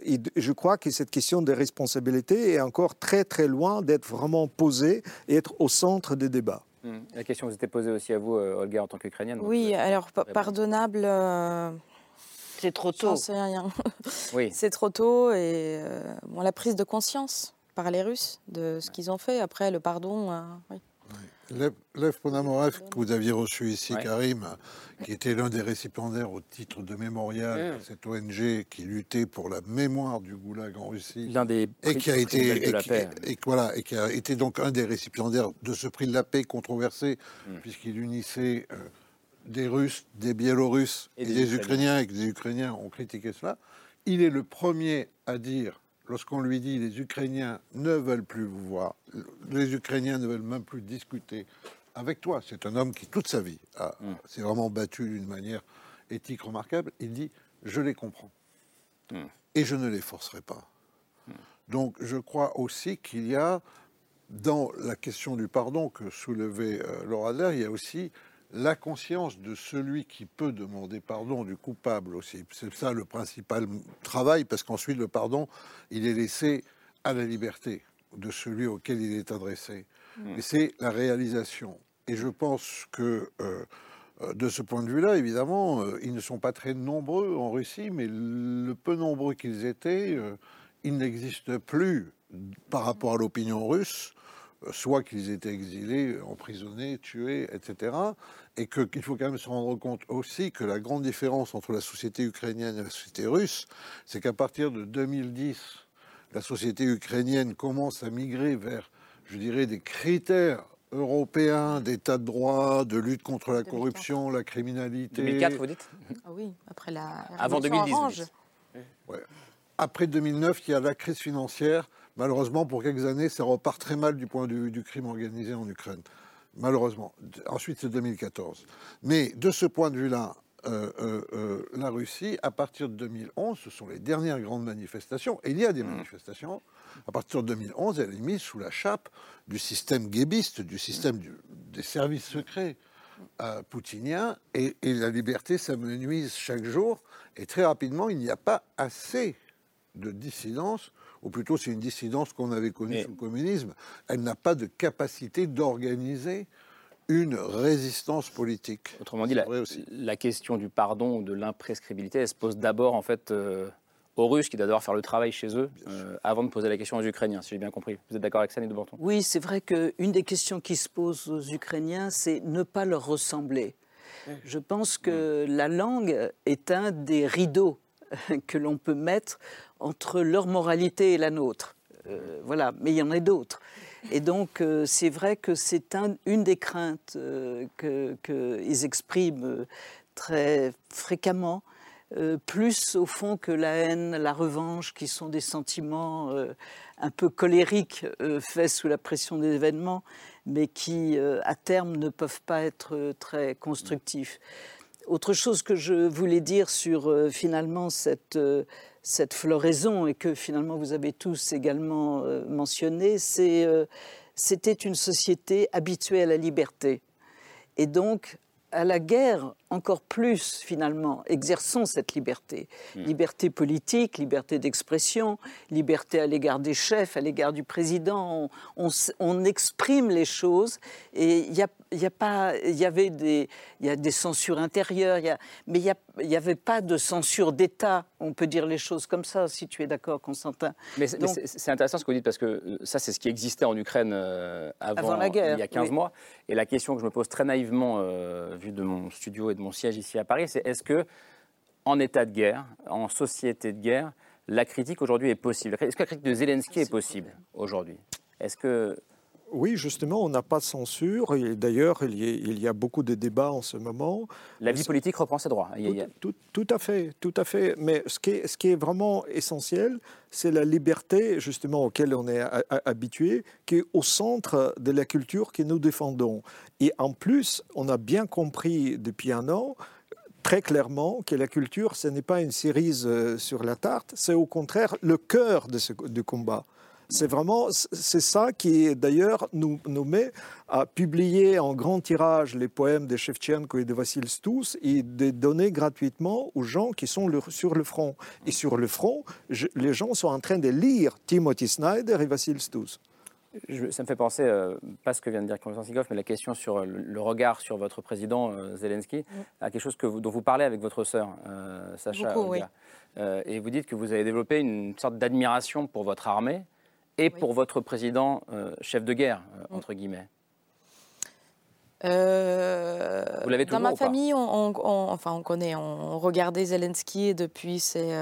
Et je crois que cette question de responsabilité est encore très très loin d'être vraiment posée et être au centre des débats. Mmh. La question vous était posée aussi à vous, Olga, en tant qu'Ukrainienne. Oui, alors pardonnable. C'est trop tôt. sais rien. Oui. C'est trop tôt et euh, bon, la prise de conscience par les Russes de ce qu'ils ont fait. Après, le pardon. Euh, oui. Lev, Ponamorev, que vous aviez reçu ici, Karim, qui était l'un des récipiendaires au titre de mémorial de cette ONG qui luttait pour la mémoire du goulag en Russie. L'un des prix et qui a été de la paix. Et, voilà, et qui a été donc un des récipiendaires de ce prix de la paix controversé, mm. puisqu'il unissait euh, des Russes, des Biélorusses et, des, Ukrainiens, et que des Ukrainiens ont critiqué cela, il est le premier à dire, lorsqu'on lui dit les Ukrainiens ne veulent plus vous voir, les Ukrainiens ne veulent même plus discuter avec toi, c'est un homme qui toute sa vie mm. s'est vraiment battu d'une manière éthique remarquable, il dit je les comprends mm. et je ne les forcerai pas. Mm. Donc je crois aussi qu'il y a dans la question du pardon que soulevait euh, Laura Adler, il y a aussi la conscience de celui qui peut demander pardon du coupable aussi. C'est ça le principal travail, parce qu'ensuite le pardon, il est laissé à la liberté de celui auquel il est adressé. Mmh. Et c'est la réalisation. Et je pense que euh, de ce point de vue-là, évidemment, euh, ils ne sont pas très nombreux en Russie, mais le peu nombreux qu'ils étaient, euh, ils n'existent plus par rapport à l'opinion russe soit qu'ils étaient exilés, emprisonnés, tués, etc. Et qu'il faut quand même se rendre compte aussi que la grande différence entre la société ukrainienne et la société russe, c'est qu'à partir de 2010, la société ukrainienne commence à migrer vers, je dirais, des critères européens d'état de droit, de lutte contre la corruption, la criminalité. 2004, vous dites? Ah oui, après la. Avant 2010. Après 2009, il y a la crise financière Malheureusement, pour quelques années, ça repart très mal du point de vue du crime organisé en Ukraine. Malheureusement. Ensuite, c'est 2014. Mais de ce point de vue-là, euh, euh, euh, la Russie, à partir de 2011, ce sont les dernières grandes manifestations, et il y a des mmh. manifestations, à partir de 2011, elle est mise sous la chape du système guébiste, du système des services secrets poutiniens, et, et la liberté s'amenuise chaque jour, et très rapidement, il n'y a pas assez de dissidence ou plutôt c'est une dissidence qu'on avait connue sous le communisme, elle n'a pas de capacité d'organiser une résistance politique. Autrement dit, la, question du pardon ou de l'imprescriptibilité, elle se pose d'abord en fait euh, aux Russes qui doivent devoir faire le travail chez eux euh, avant de poser la question aux Ukrainiens, si j'ai bien compris. Vous êtes d'accord avec ça, de Banton Oui, c'est vrai qu'une des questions qui se posent aux Ukrainiens, c'est ne pas leur ressembler. Je pense que la langue est un des rideaux que l'on peut mettre entre leur moralité et la nôtre. Euh, voilà, mais il y en a d'autres. Et donc, euh, c'est vrai que c'est une des craintes euh, qu'ils expriment très fréquemment, plus au fond que la haine, la revanche, qui sont des sentiments un peu colériques faits sous la pression des événements, mais qui, à terme, ne peuvent pas être très constructifs. Autre chose que je voulais dire sur finalement cette cette floraison et que finalement vous avez tous également euh, mentionné, euh, c'était une société habituée à la liberté. Et donc, à la guerre, encore plus finalement, exerçons cette liberté. Hmm. Liberté politique, liberté d'expression, liberté à l'égard des chefs, à l'égard du président. On, exprime les choses et il y a, y a pas, il y avait des, il y a des censures intérieures, y a, mais il n'y avait pas de censure d'État. On peut dire les choses comme ça, si tu es d'accord, Constantin. Mais c'est intéressant ce que vous dites parce que euh, ça, c'est ce qui existait en Ukraine euh, avant, la guerre, il y a 15 mois. Et la question que je me pose très naïvement, euh, vu de mon studio et de mon siège ici à Paris, c'est est-ce que, en état de guerre, en société de guerre, la critique aujourd'hui est possible? Est-ce que la critique de Zelensky est possible aujourd'hui? Est-ce que Oui, justement, on n'a pas de censure. D'ailleurs, il, y a beaucoup de débats en ce moment. La vie politique reprend ses droits. Tout, à fait, tout à fait. Mais ce qui est, ce qui est vraiment essentiel, c'est la liberté, justement, auquel on est habitué, qui est au centre de la culture que nous défendons. Et en plus, on a bien compris depuis un an très clairement que la culture, ce n'est pas une cerise euh, sur la tarte, c'est au contraire le cœur de ce, du combat. C'est vraiment, c'est ça qui d'ailleurs nous, nous met à publier en grand tirage les poèmes de Shevchenko et de Vassil Stous et de donner gratuitement aux gens qui sont sur le front. Et sur le front, les gens sont en train de lire Timothy Snyder et Vassil Stous. ça me fait penser, euh, pas ce que vient de dire Konstantin Sikov, mais la question sur le, regard sur votre président euh, Zelensky, à quelque chose que dont vous parlez avec votre sœur, euh, Sacha. Beaucoup, et vous dites que vous avez développé une sorte d'admiration pour votre armée et pour votre président euh, chef de guerre, euh, entre guillemets euh, Vous l'avez Dans ma famille, on, enfin, on connaît, on regardait Zelensky depuis ses,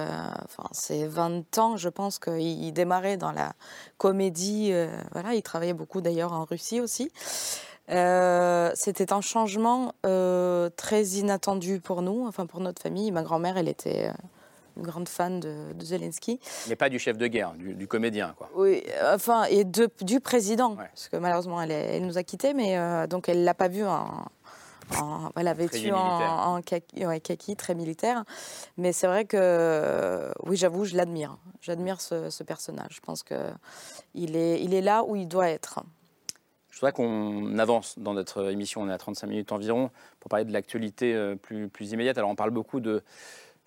enfin, ses 20 ans. Je pense qu'il démarrait dans la comédie. voilà, il travaillait beaucoup d'ailleurs en Russie aussi. C'était un changement très inattendu pour nous, enfin pour notre famille. Ma grand-mère, elle était une grande fan de, Zelensky. Mais pas du chef de guerre, du, comédien, quoi. Oui, enfin, et de, du président, parce que malheureusement, elle, elle, nous a quittés, mais euh, donc elle l'a pas vu en, elle a vécu en, en kaki, très militaire. Mais c'est vrai que, oui, j'avoue, je l'admire. J'admire ce, personnage. Je pense qu'il est, il est là où il doit être. Je voudrais qu'on avance dans notre émission. On est à 35 minutes environ pour parler de l'actualité euh, plus, plus immédiate. Alors, on parle beaucoup de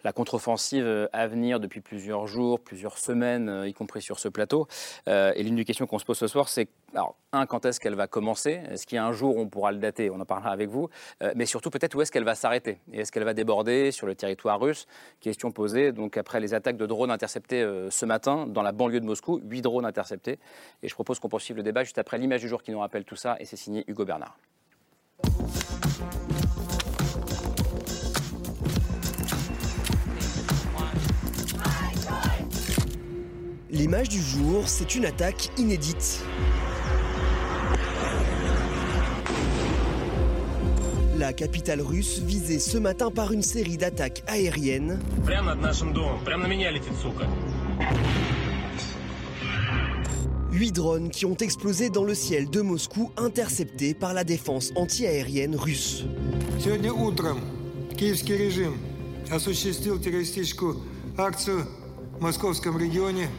la contre-offensive euh, à venir depuis plusieurs jours, plusieurs semaines, euh, y compris sur ce plateau. Euh, et l'une des questions qu'on se pose ce soir, c'est, alors, un, quand est-ce qu'elle va commencer? Est-ce qu'il y a un jour où on pourra le dater? On en parlera avec vous. mais surtout, peut-être, où est-ce qu'elle va s'arrêter? Et est-ce qu'elle va déborder sur le territoire russe? Question posée, donc, après les attaques de drones interceptés ce matin dans la banlieue de Moscou, huit drones interceptés. Et je propose qu'on poursuive le débat juste après l'image du jour qui nous rappelle tout ça, et c'est signé Hugo Bernard. L'image du jour, c'est une attaque inédite. La capitale russe visée ce matin par une série d'attaques aériennes. Huit drones qui ont explosé dans le ciel de Moscou, interceptés par la défense antiaérienne russe. Сегодня утром киевский режим осуществил террористическую акцию в московском регионе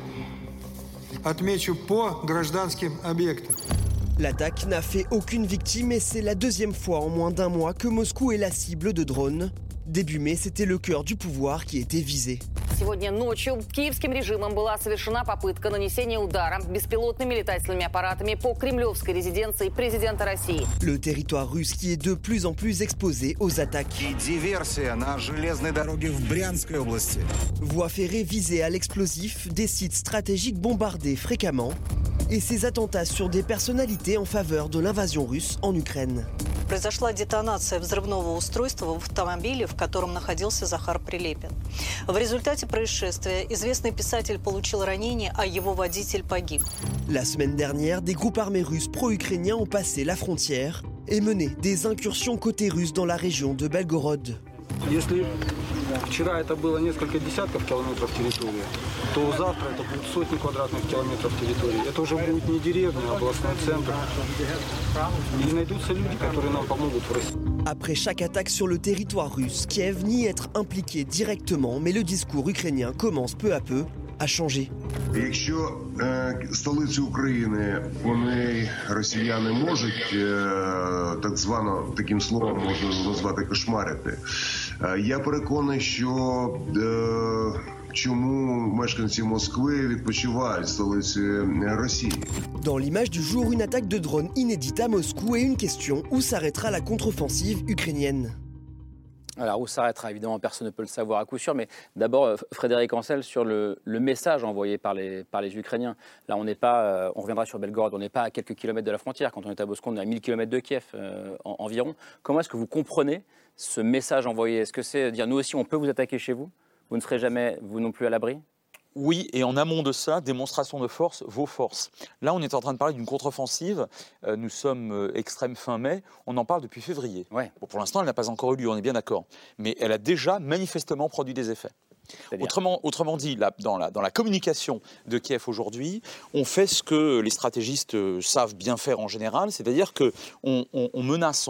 L'attaque n'a fait aucune victime et c'est la deuxième fois en moins d'un mois que Moscou est la cible de drones. Début mai, c'était le cœur du pouvoir qui était visé. Сегодня ночью киевским режимом была совершена попытка нанесения удара беспилотными летательными аппаратами по кремлевской резиденции президента России. Le territoire russe qui est de plus en plus exposé aux attaques. И диверсия на железной дороге в Брянской области. Voies ferrées visées à l'explosif, des sites stratégiques bombardés fréquemment et ces attentats sur des personnalités en faveur de l'invasion russe en Ukraine. произошла детонация взрывного устройства в автомобиле, в котором находился Захар Прилепин. В результате происшествия известный писатель получил ранение, а его водитель погиб. La semaine dernière, des groupes armés russes pro-ukrainiens ont passé la frontière et mené des incursions côté russe dans la région de Belgorod. Если вчера это было несколько десятков километров территории, то завтра это будут сотни квадратных километров территории. Это уже будет не деревня, а областной центр. И найдутся люди, которые нам помогут в России. Après chaque attaque sur le territoire russe, Kiev nie être impliqué directement, mais le discours ukrainien commence peu à peu à changer. Якщо е, столицю України вони росіяни можуть е, так звано таким словом можна назвати кошмарити, е, я переконаний, що е, Dans l'image du jour, une attaque de drone inédite à Moscou et une question où s'arrêtera la contre-offensive ukrainienne Alors, où s'arrêtera Évidemment, personne ne peut le savoir à coup sûr, mais d'abord, euh, Frédéric Ancel, sur le, message envoyé par les, par les Ukrainiens. Là, on n'est pas, euh, on reviendra sur Belgorod, on n'est pas à quelques kilomètres de la frontière. Quand on est à Moscou, on est à 1000 kilomètres de Kiev euh, environ. Comment est-ce que vous comprenez ce message envoyé? Est-ce que c'est dire nous aussi, on peut vous attaquer chez vous? Vous ne serez jamais, vous non plus, à l'abri? Oui, et en amont de ça, démonstration de force, vos forces. Là, on est en train de parler d'une contre-offensive. Euh, nous sommes euh, extrême fin mai. On en parle depuis février. Ouais. Bon, pour l'instant, elle n'a pas encore eu lieu, on est bien d'accord. Mais elle a déjà manifestement produit des effets. Autrement, autrement, dit, dans, la, communication de Kiev aujourd'hui, on fait ce que les stratégistes euh, savent bien faire en général, c'est-à-dire qu'on on, menace,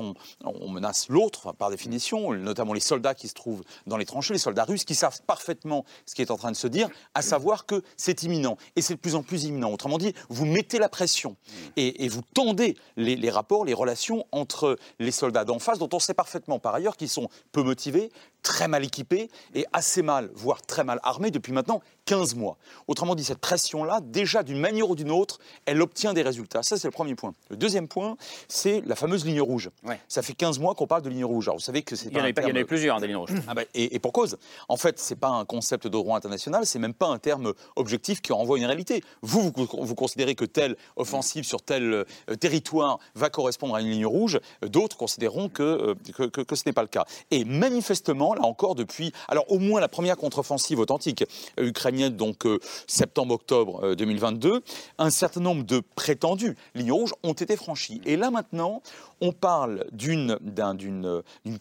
l'autre, par définition, notamment les soldats qui se trouvent dans les tranchées, les soldats russes qui savent parfaitement ce qui est en train de se dire, à savoir que c'est imminent. Et c'est de plus en plus imminent. Autrement dit, vous mettez la pression et, vous tendez les rapports, les relations entre les soldats d'en face, dont on sait parfaitement par ailleurs qu'ils sont peu motivés, très mal équipés et assez mal, voire très mal armés depuis maintenant 15 mois. Autrement dit, cette pression-là, déjà d'une manière ou d'une autre, elle obtient des résultats. Ça, c'est le premier point. Le deuxième point, c'est la fameuse ligne rouge. Ça fait 15 mois qu'on parle de ligne rouge. Alors, vous savez que c'est Il y en a, eu plusieurs, hein, des lignes rouges. Ah bah, et, pour cause. En fait, c'est pas un concept de droit international, c'est même pas un terme objectif qui renvoie une réalité. Vous, vous, considérez que telle offensive sur tel euh, territoire va correspondre à une ligne rouge. D'autres considéreront que, euh, que, que, que ce n'est pas le cas. Et manifestement, là encore, depuis, alors au moins la première contre-offensive authentique euh, ukrainienne, donc euh, septembre-octobre 2022, euh, un certain nombre de prétendues lignes rouges ont été franchies. Et là maintenant, on parle d'une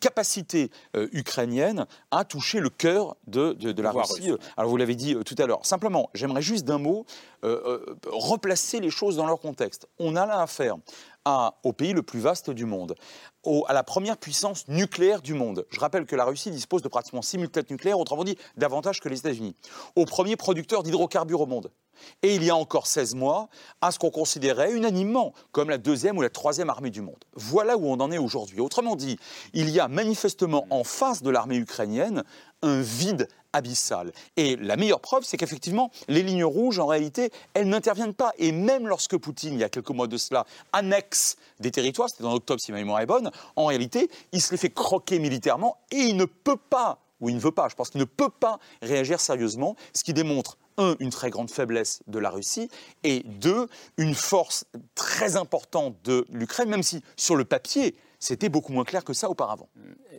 capacité euh, ukrainienne à toucher le cœur de, la Russie. Alors vous l'avez dit tout à l'heure. Simplement, j'aimerais juste d'un mot replacer les choses dans leur contexte. On a là affaire au pays le plus vaste du monde, à la première puissance nucléaire du monde. Je rappelle que la Russie dispose de pratiquement 6 000 têtes nucléaires, autrement dit davantage que les États-Unis. Au premier producteur d'hydrocarbures au monde. Et il y a encore 16 mois, à ce qu'on considérait unanimement comme la deuxième ou la troisième armée du monde. Voilà où on en est aujourd'hui. Autrement dit, il y a manifestement en face de l'armée ukrainienne un vide abyssal. Et la meilleure preuve, c'est qu'effectivement, les lignes rouges, en réalité, elles n'interviennent pas. Et même lorsque Poutine, il y a quelques mois de cela, annexe des territoires, c'était en octobre si ma mémoire est bonne, en réalité, il se les fait croquer militairement et il ne peut pas, ou il ne veut pas, je pense qu'il ne peut pas réagir sérieusement, ce qui démontre un, une très grande faiblesse de la Russie, et deux, une force très importante de l'Ukraine, même si sur le papier, c'était beaucoup moins clair que ça auparavant.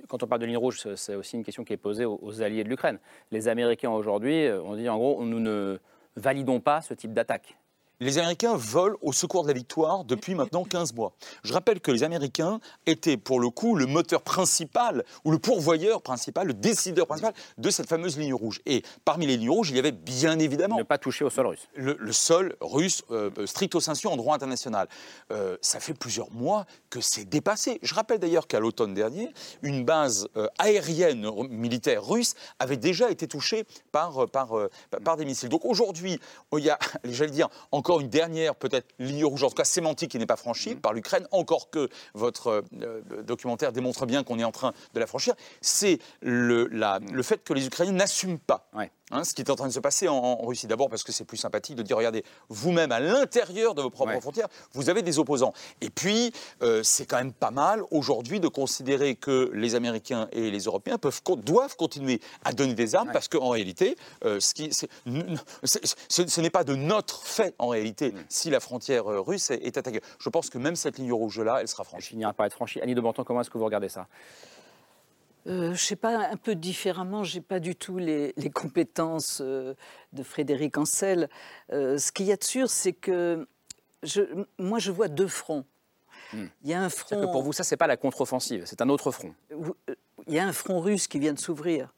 Quand on parle de ligne rouge, c'est aussi une question qui est posée aux alliés de l'Ukraine. Les Américains aujourd'hui, euh, on dit en gros, nous ne validons pas ce type d'attaque les Américains volent au secours de la victoire depuis maintenant 15 mois. Je rappelle que les Américains étaient pour le coup le moteur principal ou le pourvoyeur principal, le décideur principal de cette fameuse ligne rouge. Et parmi les lignes rouges, il y avait bien évidemment... Ne pas toucher au sol russe. Le, sol russe euh, euh, stricto sensu en droit international. Euh, ça fait plusieurs mois que c'est dépassé. Je rappelle d'ailleurs qu'à l'automne dernier, une base aérienne militaire russe avait déjà été touchée par, par, par des missiles. Donc aujourd'hui, il y a, j'allais dire, encore une dernière peut-être ligne rouge, en tout cas sémantique, qui n'est pas franchie par l'Ukraine, encore que votre euh, documentaire démontre bien qu'on est en train de la franchir, c'est le, le fait que les Ukrainiens n'assument pas Hein, ce qui est en train de se passer en, Russie. D'abord parce que c'est plus sympathique de dire, regardez, vous-même, à l'intérieur de vos propres frontières, vous avez des opposants. Et puis, euh, c'est quand même pas mal aujourd'hui de considérer que les Américains et les Européens peuvent, doivent continuer à donner des armes parce qu'en réalité, euh, ce, qui, ce, n'est pas de notre fait, en réalité, si la frontière euh, russe est, attaquée. Je pense que même cette ligne rouge-là, elle sera franchie. Elle finira par être franchie. Annie de Banton, comment est-ce que vous regardez ça? Euh, je ne sais pas, un peu différemment, je n'ai pas du tout les, compétences euh, de Frédéric Ancel. Euh, ce qu'il y a de sûr, c'est que je, moi, je vois deux fronts. Hmm. Il y a un front. Que pour vous, ça, c'est pas la contre-offensive, c'est un autre front. Il y a un front russe qui vient de s'ouvrir.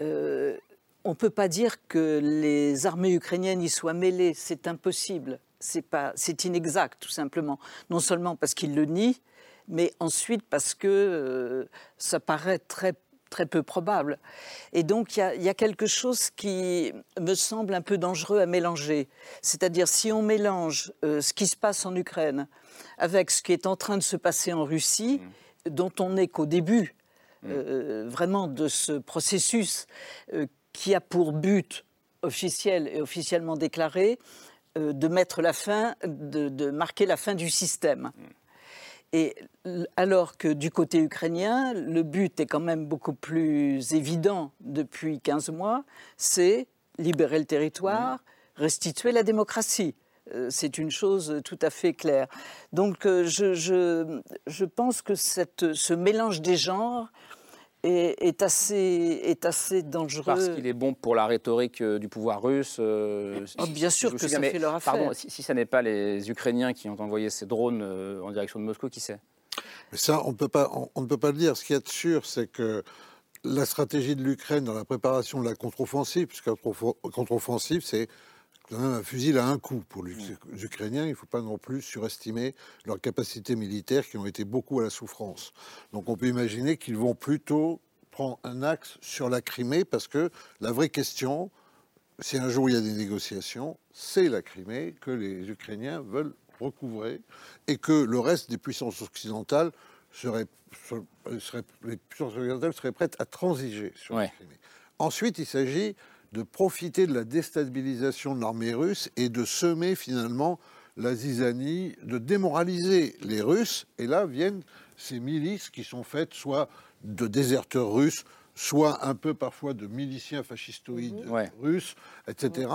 on ne peut pas dire que les armées ukrainiennes y soient mêlées, c'est impossible. C'est pas, c'est inexact, tout simplement. Non seulement parce qu'ils le nient, mais ensuite parce que euh, ça paraît très très peu probable. Et donc il y, a quelque chose qui me semble un peu dangereux à mélanger. C'est-à-dire si on mélange euh, ce qui se passe en Ukraine avec ce qui est en train de se passer en Russie, mmh. dont on n'est qu'au début mmh. euh, vraiment de ce processus qui a pour but officiel et officiellement déclaré de mettre la fin, de, marquer la fin du système. Mmh. Et alors que du côté ukrainien, le but est quand même beaucoup plus évident depuis 15 mois, c'est libérer le territoire, restituer la démocratie. Euh, c'est une chose tout à fait claire. Donc euh, je, je, je pense que cette, ce mélange des genres est, assez, est assez dangereux. Parce qu'il est bon pour la rhétorique euh, du pouvoir russe. Euh, oh, bien sûr que ça fait leur affaire. Pardon, si, si ce n'est pas les Ukrainiens qui ont envoyé ces drones euh, en direction de Moscou, qui sait? Mais ça, on, peut pas, on, ne peut pas le dire. Ce qui est sûr, c'est que la stratégie de l'Ukraine dans la préparation de la contre-offensive, puisque la contre-offensive, c'est un fusil à un coup pour les Ukrainiens. Il ne faut pas non plus surestimer leurs capacités militaires qui ont été beaucoup à la souffrance. Donc on peut imaginer qu'ils vont plutôt prendre un axe sur la Crimée parce que la vraie question, si un jour il y a des négociations, c'est la Crimée que les Ukrainiens veulent recouvrer et que le reste des puissances occidentales seraient, les puissances occidentales seraient prêtes à transiger sur la Crimée. Ensuite, il s'agit de profiter de la déstabilisation de l'armée russe et de semer finalement la zizanie, de démoraliser les Russes. Et là viennent ces milices qui sont faites soit de déserteurs russes, soit un peu parfois de miliciens fascistoïdes russes, etc.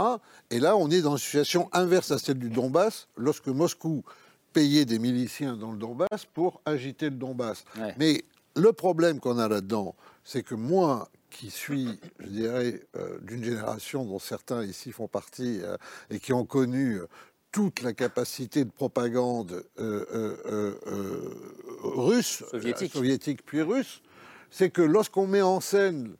Et là, on est dans une situation inverse à celle du Donbass, lorsque Moscou payait des miliciens dans le Donbass pour agiter le Donbass. Mais le problème qu'on a là-dedans, c'est que moi, qui suis, je dirais, euh, d'une génération dont certains ici font partie euh, et qui ont connu euh, toute la capacité de propagande russe, soviétique. soviétique puis russe, c'est que lorsqu'on met en scène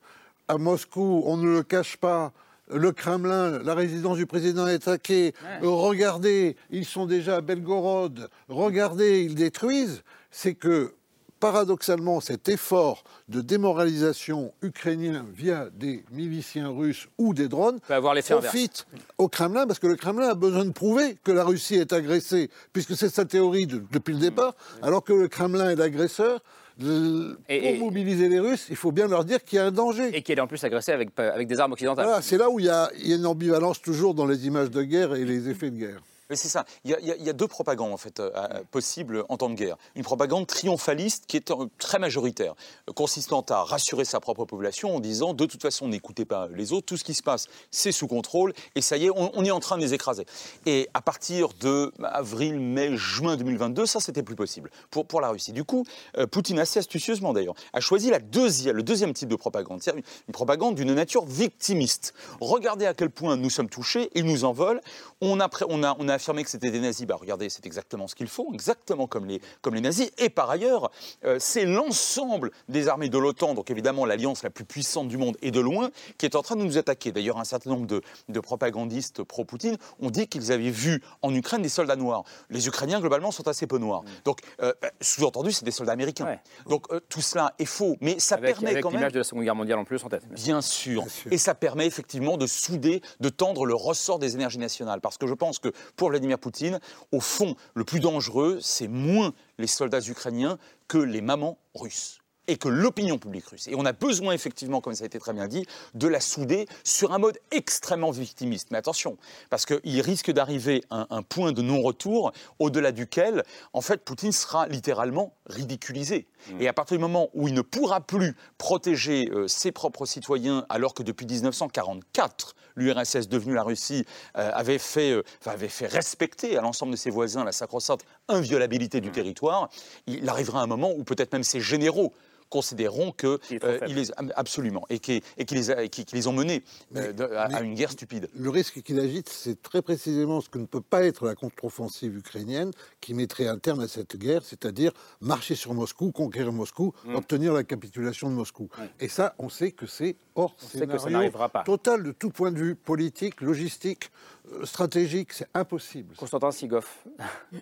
à Moscou, on ne le cache pas, le Kremlin, la résidence du président est attaquée, regardez, ils sont déjà à Belgorod, regardez, ils détruisent, c'est que paradoxalement, cet effort de démoralisation ukrainien via des miliciens russes ou des drones profite au Kremlin, parce que le Kremlin a besoin de prouver que la Russie est agressée, puisque c'est sa théorie depuis le départ, alors que le Kremlin est l'agresseur. pour mobiliser les Russes, il faut bien leur dire qu'il y a un danger. Et qu'elle est en plus agressée avec, avec des armes occidentales. Voilà, c'est là où il y, a, il y a une ambivalence toujours dans les images de guerre et les effets de guerre. Mais c'est ça. Il y, a, deux propagandes en fait euh, euh, possibles en temps de guerre. Une propagande triomphaliste qui est euh, très majoritaire, consistant à rassurer sa propre population en disant de toute façon n'écoutez pas les autres, tout ce qui se passe c'est sous contrôle et ça y est, on, est en train de les écraser. Et à partir de avril, mai, juin 2022, ça c'était plus possible pour, pour la Russie. Du coup, Poutine assez astucieusement d'ailleurs a choisi la deuxième, le deuxième type de propagande, c'est-à-dire une, propagande d'une nature victimiste. Regardez à quel point nous sommes touchés, ils nous en veulent. On a, on a, on a affirmé que c'était des nazis, bah regardez, c'est exactement ce qu'il faut, exactement comme les, comme les nazis. Et par ailleurs, euh, c'est l'ensemble des armées de l'OTAN, donc évidemment l'alliance la plus puissante du monde et de loin, qui est en train de nous attaquer. D'ailleurs, un certain nombre de, de propagandistes pro-Poutine ont dit qu'ils avaient vu en Ukraine des soldats noirs. Les Ukrainiens, globalement, sont assez peu noirs. Mm. Donc, euh, bah, sous-entendu, c'est des soldats américains. Donc, euh, tout cela est faux. Mais ça permet avec quand même. l'image de la Seconde Guerre mondiale en plus en tête. Bien sûr. Bien sûr. Et ça permet effectivement de souder, de tendre le ressort des énergies nationales. Parce que je pense que pour Vladimir Poutine, au fond, le plus dangereux, c'est moins les soldats ukrainiens que les mamans russes et que l'opinion publique russe. Et on a besoin effectivement, comme ça a été très bien dit, de la souder sur un mode extrêmement victimiste. Mais attention, parce qu'il risque d'arriver un, un point de non-retour au-delà duquel, en fait, Poutine sera littéralement ridiculisé. Mmh. Et à partir du moment où il ne pourra plus protéger euh, ses propres citoyens, alors que depuis 1944, l'URSS, devenue la Russie, euh, avait, fait, euh, avait fait respecter à l'ensemble de ses voisins la sacro-sainte inviolabilité du mmh. territoire, il arrivera un moment où peut-être même ses généraux considéreront que euh, les, absolument et qui, et qui les, qui, les, ont menés à, une guerre stupide. Le risque qu'il agite, c'est très précisément ce que ne peut pas être la contre-offensive ukrainienne qui mettrait un terme à cette guerre, c'est-à-dire marcher sur Moscou, conquérir Moscou, mmh. obtenir la capitulation de Moscou. Et ça, on sait que c'est hors on scénario que ça n'arrivera pas. total de tout point de vue politique, logistique. Euh, stratégique, c'est impossible. Constantin Sigoff.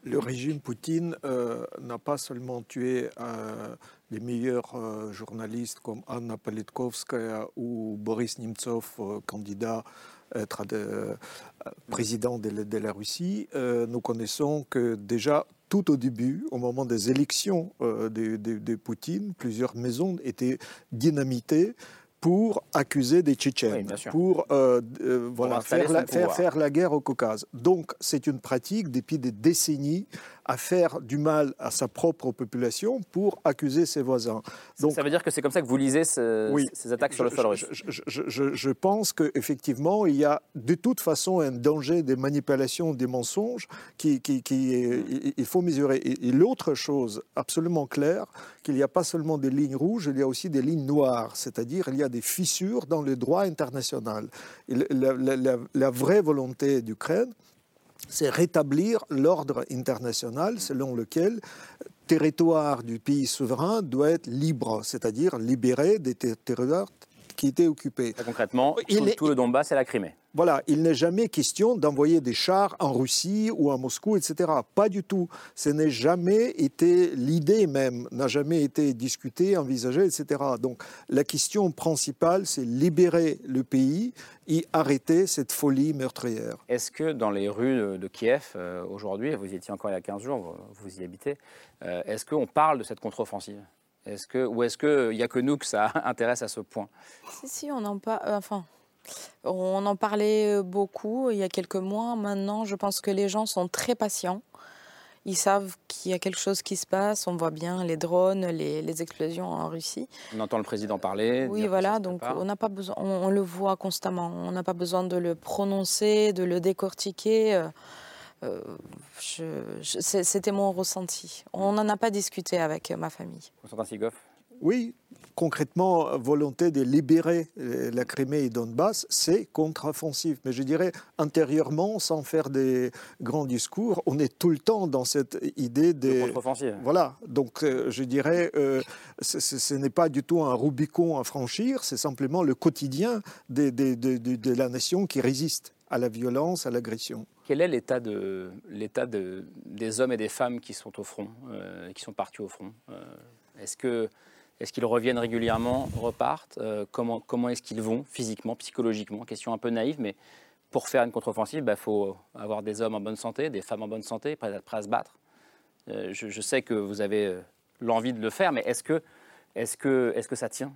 Le régime Poutine euh, n'a pas seulement tué euh, les meilleurs journalistes comme Anna Politkovskaya ou Boris Nemtsov, candidat à être président de, la Russie. nous connaissons que déjà tout au début, au moment des élections de, de Poutine, plusieurs maisons étaient dynamitées pour accuser des Tchétchènes, pour, euh, euh, voilà, faire, la, faire, faire, la, guerre au Caucase. Donc c'est une pratique depuis des décennies à faire du mal à sa propre population pour accuser ses voisins. Donc, ça veut dire que c'est comme ça que vous lisez ces attaques sur le sol russe je, je, pense qu'effectivement, il y a de toute façon un danger des manipulations, des mensonges qui, qui, il faut mesurer. Et, l'autre chose absolument claire, qu'il n'y a pas seulement des lignes rouges, il y a aussi des lignes noires, c'est-à-dire il y a des fissures dans le droit international. la, la, la vraie volonté d'Ukraine, c'est rétablir l'ordre international selon lequel territoire du pays souverain doit être libre, c'est-à-dire libéré des territoires qui étaient occupés. concrètement, tout, le Donbass et la Crimée. Voilà, il n'est jamais question d'envoyer des chars en Russie ou à Moscou, etc. Pas du tout. Ce n'est jamais été, l'idée même n'a jamais été discutée, envisagée, etc. Donc la question principale, c'est libérer le pays et arrêter cette folie meurtrière. Est-ce que dans les rues de Kiev, euh, aujourd'hui, vous y étiez encore il y a 15 jours, vous y habitez, euh, est-ce qu'on parle de cette contre-offensive? Est-ce que, ou est-ce qu'il n'y a que nous que ça intéresse à ce point? Si, si, on en parle. Euh, enfin, on en parlait euh, beaucoup il y a quelques mois. Maintenant, je pense que les gens sont très patients. Ils savent qu'il y a quelque chose qui se passe. On voit bien les drones, les, explosions en Russie. On entend le président parler. Oui, voilà. Donc on n'a pas besoin. On, le voit constamment. On n'a pas besoin de le prononcer, de le décortiquer. Euh, c'était mon ressenti. On n'en a pas discuté avec ma famille. Constantin Sigoff Oui, concrètement, volonté de libérer euh, la Crimée et Donbass, c'est contre-offensif. Mais je dirais, intérieurement, sans faire des grands discours, on est tout le temps dans cette idée de... contre-offensive. Voilà, donc euh, je dirais, ce, n'est pas du tout un Rubicon à franchir, c'est simplement le quotidien de, de la nation qui résiste à la violence, à l'agression. Quel est l'état, de, l'état de, des hommes et des femmes qui sont au front, euh, qui sont partis au front euh, Est-ce que est-ce qu'ils reviennent régulièrement, repartent euh, Comment, comment est-ce qu'ils vont physiquement, psychologiquement? Question un peu naïve, mais pour faire une contre-offensive, il bah, faut avoir des hommes en bonne santé, des femmes en bonne santé, prêts à, se battre. Je, sais que vous avez l'envie de le faire, mais est-ce que, est-ce que, est-ce que ça tient?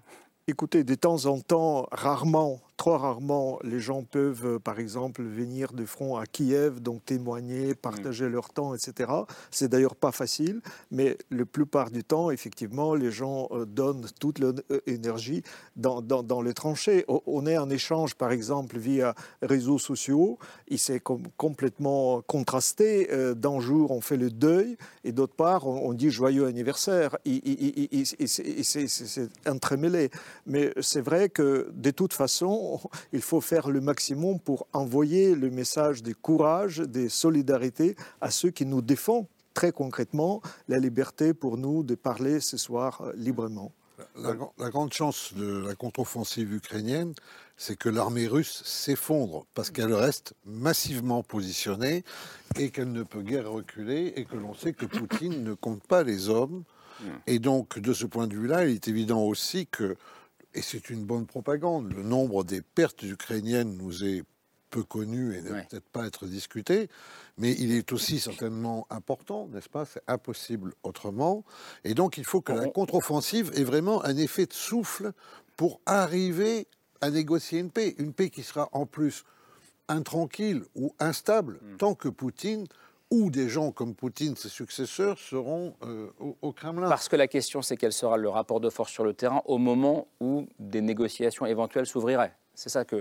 Écoutez, de temps en temps, rarement, trop rarement, les gens peuvent, euh, par exemple, venir de front à Kiev, donc témoigner, partager leur temps, etc. C'est d'ailleurs pas facile, mais la plupart du temps, effectivement, les gens euh, donnent toute leur euh, énergie dans, dans, les tranchées. On est en échange, par exemple, via réseaux sociaux, et c'est complètement contrasté. D'un jour, on fait le deuil, et d'autre part, on, dit joyeux anniversaire. Et, c'est entremêlé. Mais c'est vrai que, de toute façon, il faut faire le maximum pour envoyer le message de courage, de solidarité à ceux qui nous défendent très concrètement la liberté pour nous de parler ce soir euh, librement. La, grande chance de la contre-offensive ukrainienne, c'est que l'armée russe s'effondre parce qu'elle reste massivement positionnée et qu'elle ne peut guère reculer et que l'on sait que Poutine ne compte pas les hommes. Hmm. Et donc, de ce point de vue-là, il est évident aussi que et c'est une bonne propagande. Le nombre des pertes ukrainiennes nous est peu connu et ne peut peut-être pas être discuté, mais il est aussi certainement important, n'est-ce pas? C'est impossible autrement. Et donc il faut que la contre-offensive ait vraiment un effet de souffle pour arriver à négocier une paix. Une paix qui sera en plus intranquille ou instable hmm. tant que Poutine ou des gens comme Poutine, ses successeurs, seront euh, au, Kremlin. Parce que la question, c'est quel sera le rapport de force sur le terrain au moment où des négociations éventuelles s'ouvriraient. C'est ça qu'il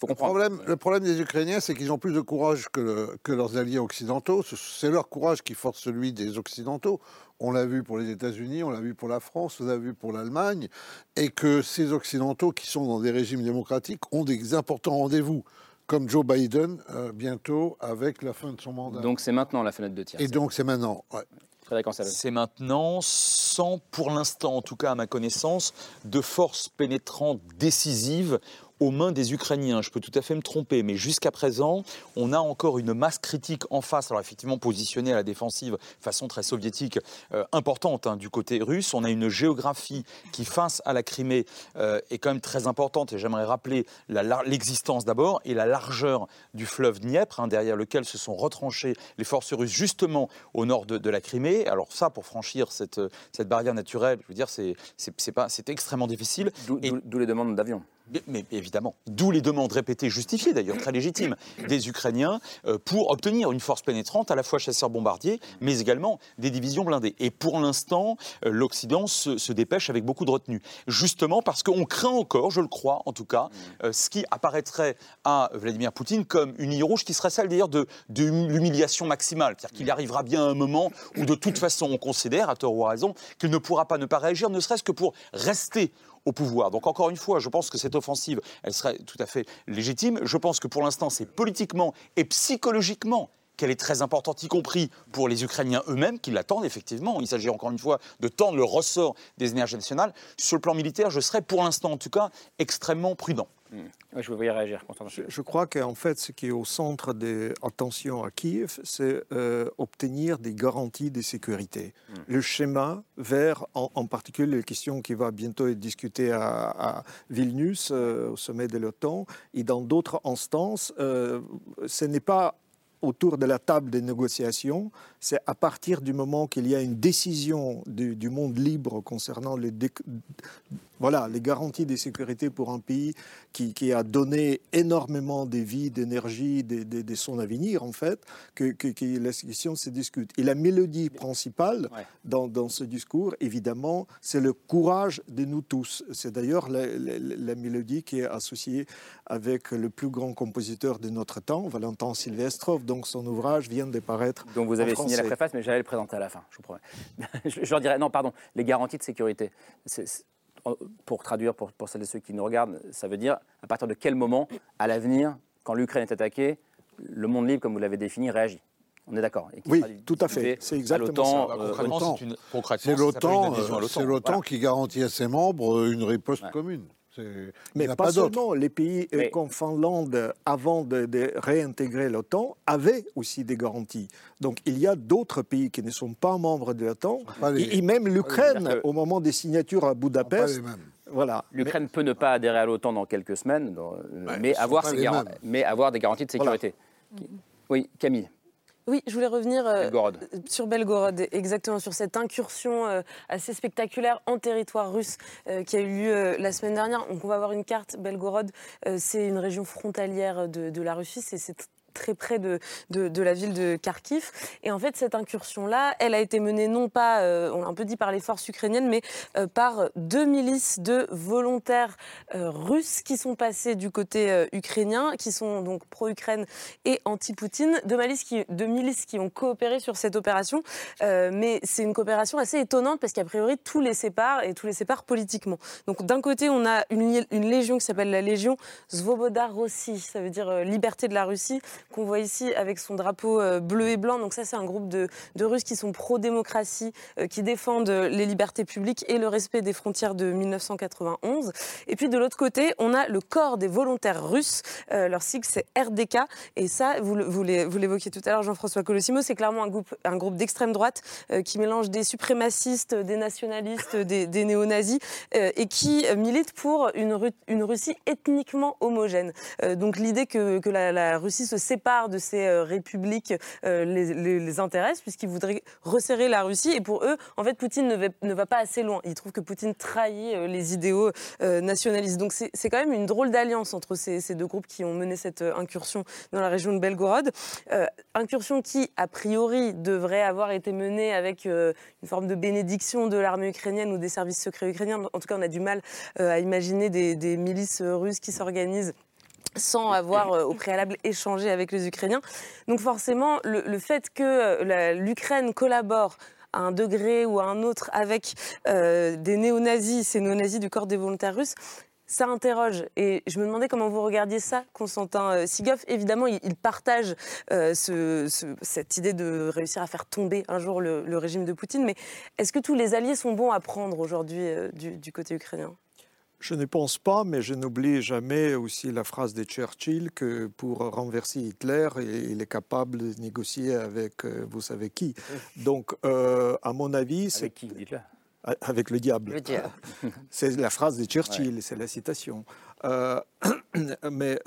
faut comprendre. Le problème, le problème, des Ukrainiens, c'est qu'ils ont plus de courage que, que leurs alliés occidentaux. C'est leur courage qui force celui des Occidentaux. On l'a vu pour les États-Unis, on l'a vu pour la France, on l'a vu pour l'Allemagne, et que ces Occidentaux qui sont dans des régimes démocratiques ont des importants rendez-vous comme Joe Biden euh, bientôt avec la fin de son mandat. Donc c'est maintenant la fenêtre de tir. Et donc c'est maintenant. C'est maintenant, sans pour l'instant, en tout cas à ma connaissance, de force pénétrante décisive aux mains des Ukrainiens. Je peux tout à fait me tromper, mais jusqu'à présent, on a encore une masse critique en face. Alors effectivement, positionnée à la défensive, façon très soviétique, euh, importante hein, du côté russe. On a une géographie qui, face à la Crimée, euh, est quand même très importante. Et j'aimerais rappeler l'existence d'abord et la largeur du fleuve Dniepr, hein, derrière lequel se sont retranchées les forces russes justement au nord de, la Crimée. Alors ça, pour franchir cette, cette barrière naturelle, je veux dire, c'est extrêmement difficile. D'où les demandes d'avions. Mais évidemment, d'où les demandes répétées, justifiées d'ailleurs, très légitimes, des Ukrainiens euh, pour obtenir une force pénétrante, à la fois chasseurs-bombardiers, mais également des divisions blindées. Et pour l'instant, euh, l'Occident se, dépêche avec beaucoup de retenue. Justement parce qu'on craint encore, je le crois en tout cas, euh, ce qui apparaîtrait à Vladimir Poutine comme une ligne rouge qui serait celle d'ailleurs de, l'humiliation maximale. C'est-à-dire qu'il arrivera bien un moment où de toute façon on considère, à tort ou à raison, qu'il ne pourra pas ne pas réagir, ne serait-ce que pour rester au. Donc encore une fois, je pense que cette offensive, elle serait tout à fait légitime. Je pense que pour l'instant, c'est politiquement et psychologiquement qu'elle est très importante, y compris pour les Ukrainiens eux-mêmes qui l'attendent effectivement. Il s'agit encore une fois de tendre le ressort des énergies nationales. Sur le plan militaire, je serais pour l'instant en tout cas extrêmement prudent. Hmm. je voulais réagir. Je, je, crois qu'en fait, ce qui est au centre des attentions à Kiev, c'est euh, obtenir des garanties de sécurité. Hmm. Le schéma vers, en, particulier, les questions qui va bientôt être discutées à, Vilnius, euh, au sommet de l'OTAN, et dans d'autres instances, euh, ce n'est pas autour de la table des négociations, c'est à partir du moment qu'il y a une décision du, monde libre concernant les, voilà, les garanties de sécurité pour un pays qui, qui a donné énormément de vie, d'énergie, de, de, son avenir, en fait, que, que, que, la question se discute. Et la mélodie principale dans, dans, ce discours, évidemment, c'est le courage de nous tous. C'est d'ailleurs la, la, mélodie qui est associée avec le plus grand compositeur de notre temps, Valentin Sylvestrov. Donc son ouvrage vient de paraître. Donc vous avez signé la préface, mais j'allais le présenter à la fin, je vous promets. je, je leur dirais, non, pardon, les garanties de sécurité. C'est pour traduire pour, pour, celles et ceux qui nous regardent, ça veut dire à partir de quel moment, à l'avenir, quand l'Ukraine est attaquée, le monde libre, comme vous l'avez défini, réagit. On est d'accord. Oui, tout à fait. C'est exactement ça. C'est l'OTAN qui garantit à ses membres une riposte commune. Mais pas, pas seulement, les pays euh, comme Finlande, avant de, réintégrer l'OTAN, avaient aussi des garanties. Donc il y a d'autres pays qui ne sont pas membres de l'OTAN, et, même l'Ukraine, au moment des signatures à Budapest. Voilà. L'Ukraine peut ne pas adhérer à l'OTAN dans quelques semaines, mais, avoir mais avoir des garanties de sécurité. Oui, Camille. Oui, je voulais revenir euh, sur Belgorod, exactement, sur cette incursion euh, assez spectaculaire en territoire russe euh, qui a eu lieu la semaine dernière. Donc on va avoir une carte. Belgorod, c'est une région frontalière de, de la Russie. C'est très près de, de, la ville de Kharkiv. Et en fait, cette incursion-là, elle a été menée non pas, euh, on l'a un peu dit, par les forces ukrainiennes, mais euh, par deux milices de volontaires euh, russes qui sont passés du côté ukrainien, qui sont donc pro-Ukraine et anti-Poutine. Deux deux milices qui ont coopéré sur cette opération. mais c'est une coopération assez étonnante parce qu'a priori, tout les sépare et tout les sépare politiquement. Donc d'un côté, on a une, une légion qui s'appelle la Légion Svoboda Rossi, ça veut dire liberté de la Russie, qu'on voit ici avec son drapeau euh, bleu et blanc. Donc ça, c'est un groupe de, Russes qui sont pro-démocratie, euh, qui défendent les libertés publiques et le respect des frontières de 1991. Et puis de l'autre côté, on a le corps des volontaires russes. Euh, leur sigle, c'est RDK. Et ça, vous, l'évoquiez tout à l'heure, Jean-François Colossimo, c'est clairement un groupe, un groupe d'extrême droite qui mélange des suprémacistes, des nationalistes, des, des néo-nazis et qui milite pour une, une Russie ethniquement homogène. donc l'idée que, que la, la Russie se sépare de ces euh, républiques euh, les, les, puisqu'ils voudraient resserrer la Russie. Et pour eux, en fait, Poutine ne va, pas assez loin. Ils trouvent que Poutine trahit euh, les idéaux nationalistes. Donc c'est quand même une drôle d'alliance entre ces, deux groupes qui ont mené cette incursion dans la région de Belgorod. incursion qui, a priori, devrait avoir été menée avec une forme de bénédiction de l'armée ukrainienne ou des services secrets ukrainiens. En tout cas, on a du mal à imaginer des milices russes qui s'organisent sans avoir euh, au préalable échangé avec les Ukrainiens. Donc forcément, le, fait que euh, l'Ukraine collabore à un degré ou à un autre avec euh, des néo-nazis, ces néo-nazis du corps des volontaires russes, ça interroge. Et je me demandais comment vous regardiez ça, Constantin Sigov. Évidemment, il, partage cette idée de réussir à faire tomber un jour le, régime de Poutine. Mais est-ce que tous les alliés sont bons à prendre aujourd'hui du côté ukrainien? Je ne pense pas, mais je n'oublie jamais aussi la phrase de Churchill que pour renverser Hitler, il est capable de négocier avec euh, vous savez qui. Donc, euh, à mon avis, c'est qui Hitler avec le diable. Le diable. c'est la phrase de Churchill, c'est la citation. Euh, mais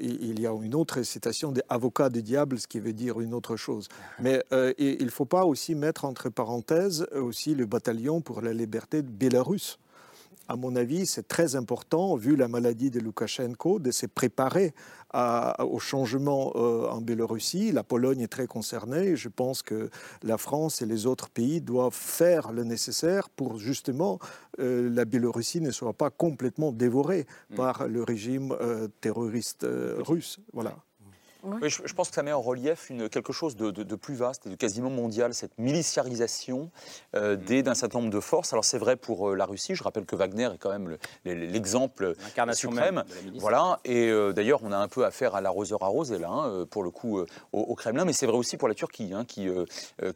il y a une autre citation des avocats du diable, ce qui veut dire une autre chose. Mais il ne faut pas aussi mettre entre parenthèses aussi le bataillon pour la liberté de Bélarus à mon avis, c'est très important, vu la maladie de Loukachenko, de se préparer au changement euh, en Biélorussie. La Pologne est très concernée. Je pense que la France et les autres pays doivent faire le nécessaire pour justement euh, la Biélorussie ne soit pas complètement dévorée mm. par le régime euh, terroriste russe. Voilà je, pense que ça met en relief une, quelque chose de, plus vaste et de quasiment mondial, cette miliciarisation euh, mm. d'un certain nombre de forces. Alors c'est vrai pour euh, la Russie, je rappelle que Wagner est quand même l'exemple suprême. Voilà, et euh, d'ailleurs on a un peu affaire à l'arroseur arrosé là, hein, pour le coup au, Kremlin, mais c'est vrai aussi pour la Turquie, hein, qui,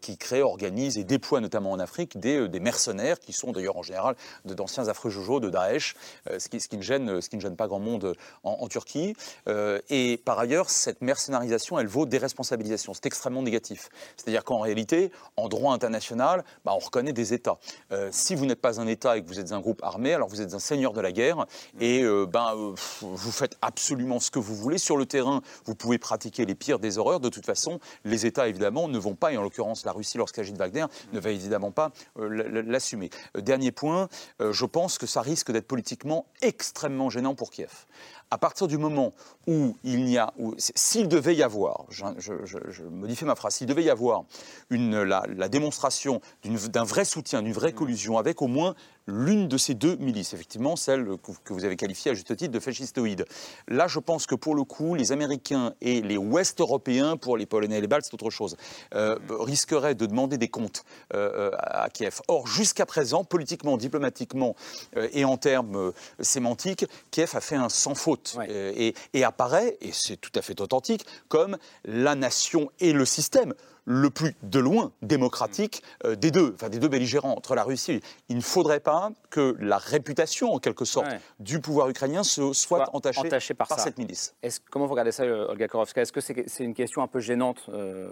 qui crée, organise et déploie notamment en Afrique des, des mercenaires qui sont d'ailleurs en général d'anciens affreux jojo de Daesh, ce qui, ce, qui ne gêne, ce qui ne gêne pas grand monde en, en Turquie. et par ailleurs, cette mercenaire scénarisation, elle vaut déresponsabilisation. C'est extrêmement négatif. C'est-à-dire qu'en réalité, en droit international, bah, on reconnaît des États. Euh, si vous n'êtes pas un État et que vous êtes un groupe armé, alors vous êtes un seigneur de la guerre et euh, ben, euh, vous faites absolument ce que vous voulez. Sur le terrain, vous pouvez pratiquer les pires des horreurs. De toute façon, les États, évidemment, ne vont pas, et en l'occurrence la Russie, lorsqu'il s'agit de Wagner, ne va évidemment pas l'assumer. Dernier point, je pense que ça risque d'être politiquement extrêmement gênant pour Kiev à partir du moment où il n'y a, s'il devait y avoir, je, modifie ma phrase, s'il devait y avoir une, la, la démonstration d'un vrai soutien, d'une vraie collusion avec au moins l'une de ces deux milices, effectivement celle que vous avez qualifiée à juste titre de fascistoïde. Là, je pense que pour le coup, les Américains et les Ouest européens, pour les Polonais et les Baltes, c'est autre chose, euh, risqueraient de demander des comptes euh, à Kiev. Or, jusqu'à présent, politiquement, diplomatiquement euh, et en termes sémantiques, Kiev a fait un sans faute et, et apparaît, et c'est tout à fait authentique, comme la nation et le système le plus de loin démocratique euh, des deux, enfin des deux belligérants entre la Russie. Il ne faudrait pas que la réputation, en quelque sorte, du pouvoir ukrainien se soit, entachée, par, cette milice. Est comment vous regardez ça, Olga Korovska? Est-ce que c'est une question un peu gênante euh,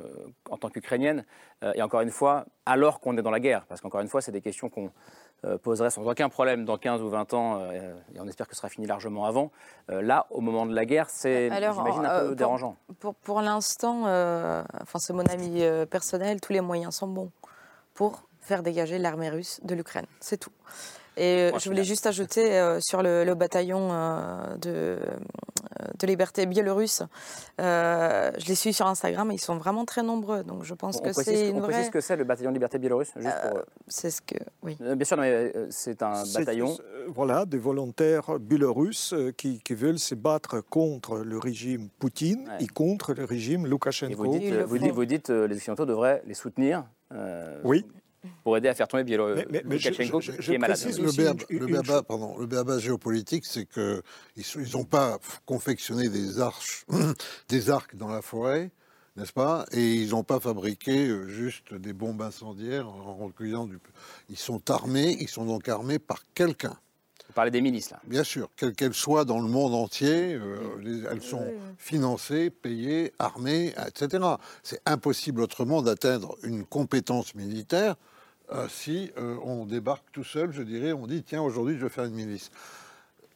en tant qu'Ukrainienne euh, Et encore une fois, alors qu'on est dans la guerre, parce qu'encore une fois, c'est des questions qu'on euh, poserait sans aucun problème dans 15 ou 20 ans, euh, et on espère que ce sera fini largement avant. Euh, là, au moment de la guerre, c'est, j'imagine, un peu dérangeant. Pour, pour l'instant, enfin, c'est mon ami personnel, tous les moyens sont bons pour faire dégager l'armée russe de l'Ukraine. C'est tout. Et je voulais juste ajouter sur le, bataillon de, de liberté biélorusse. Euh, je les suis sur Instagram et ils sont vraiment très nombreux. Donc je pense que c'est une on vraie... ce que c'est le bataillon de liberté biélorusse euh, C'est ce que... Oui. Euh, bien sûr, mais c'est un bataillon... Voilà, des volontaires biélorusses qui, qui, veulent se battre contre le régime Poutine et contre le régime Loukachenko. vous dites, vous dites, vous dites les Occidentaux devraient les soutenir Oui pour aider à faire tomber Loukachenko, qui est malade. Le béaba, pardon, le géopolitique, c'est qu'ils n'ont pas confectionné des, arches, des arcs dans la forêt, n'est-ce pas? Et ils n'ont pas fabriqué euh, juste des bombes incendiaires en recueillant du... Ils sont armés, ils sont donc armés par quelqu'un. Vous parlez des milices, là Bien sûr, quelles qu'elles soient dans le monde entier, euh, elles sont financées, payées, armées, etc. C'est impossible autrement d'atteindre une compétence militaire euh, si euh, on débarque tout seul, je dirais, on dit tiens, aujourd'hui, je vais faire une milice.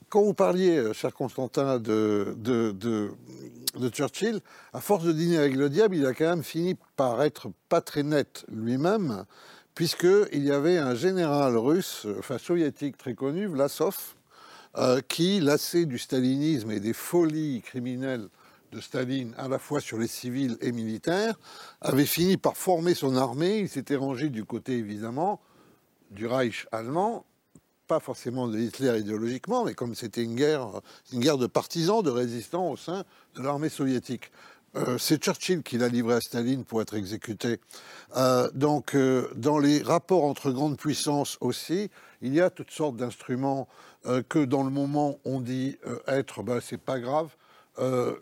Quand vous parliez, euh, cher Constantin, de, de, de, Churchill, à force de dîner avec le diable, il a quand même fini par être pas très net lui-même, puisqu'il y avait un général russe, enfin soviétique très connu, Vlasov, qui, lassé du stalinisme et des folies criminelles de Staline, à la fois sur les civils et militaires, avait fini par former son armée. Il s'était rangé du côté, évidemment, du Reich allemand, pas forcément de Hitler idéologiquement, mais comme c'était une guerre, une guerre de partisans, de résistants au sein de l'armée soviétique. Euh, c'est Churchill qui l'a livré à Staline pour être exécuté. Euh, donc, euh, dans les rapports entre grandes puissances aussi, il y a toutes sortes d'instruments que, dans le moment, on dit être, ben, c'est pas grave. Euh,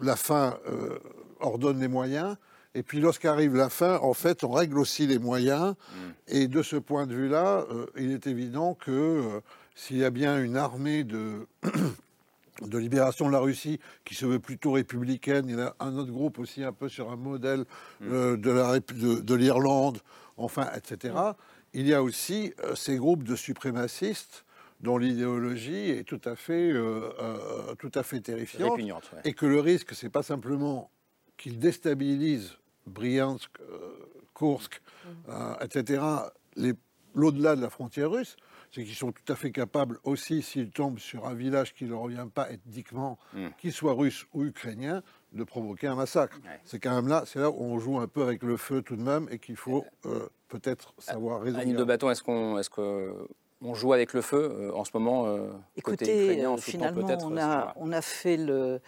la fin euh, ordonne les moyens. Et puis lorsqu'arrive la fin, en fait, on règle aussi les moyens. Mm. Et de ce point de vue-là, euh, il est évident que s'il y a bien une armée de, de libération de la Russie qui se veut plutôt républicaine, il y a un autre groupe aussi un peu sur un modèle mm. de l'Irlande, enfin, etc. Mm. Il y a aussi ces groupes de suprémacistes dont l'idéologie est tout à fait, euh, euh, tout à fait terrifiante. Et que le risque, c'est pas simplement qu'il déstabilise Bryansk, euh, Kursk, mhm. etc., l'au-delà de la frontière russe, c'est qu'ils sont tout à fait capables aussi, s'ils tombent sur un village qui ne leur revient pas ethniquement, hmm. qu'il soit russe ou ukrainien, de provoquer un massacre. C'est quand même là, c'est là où on joue un peu avec le feu tout de même et qu'il faut euh, peut-être savoir raisonner. Annie de Bâton, est-ce qu'on est que on joue avec le feu euh, en ce moment euh, Écoutez, finalement, on a, on a fait le,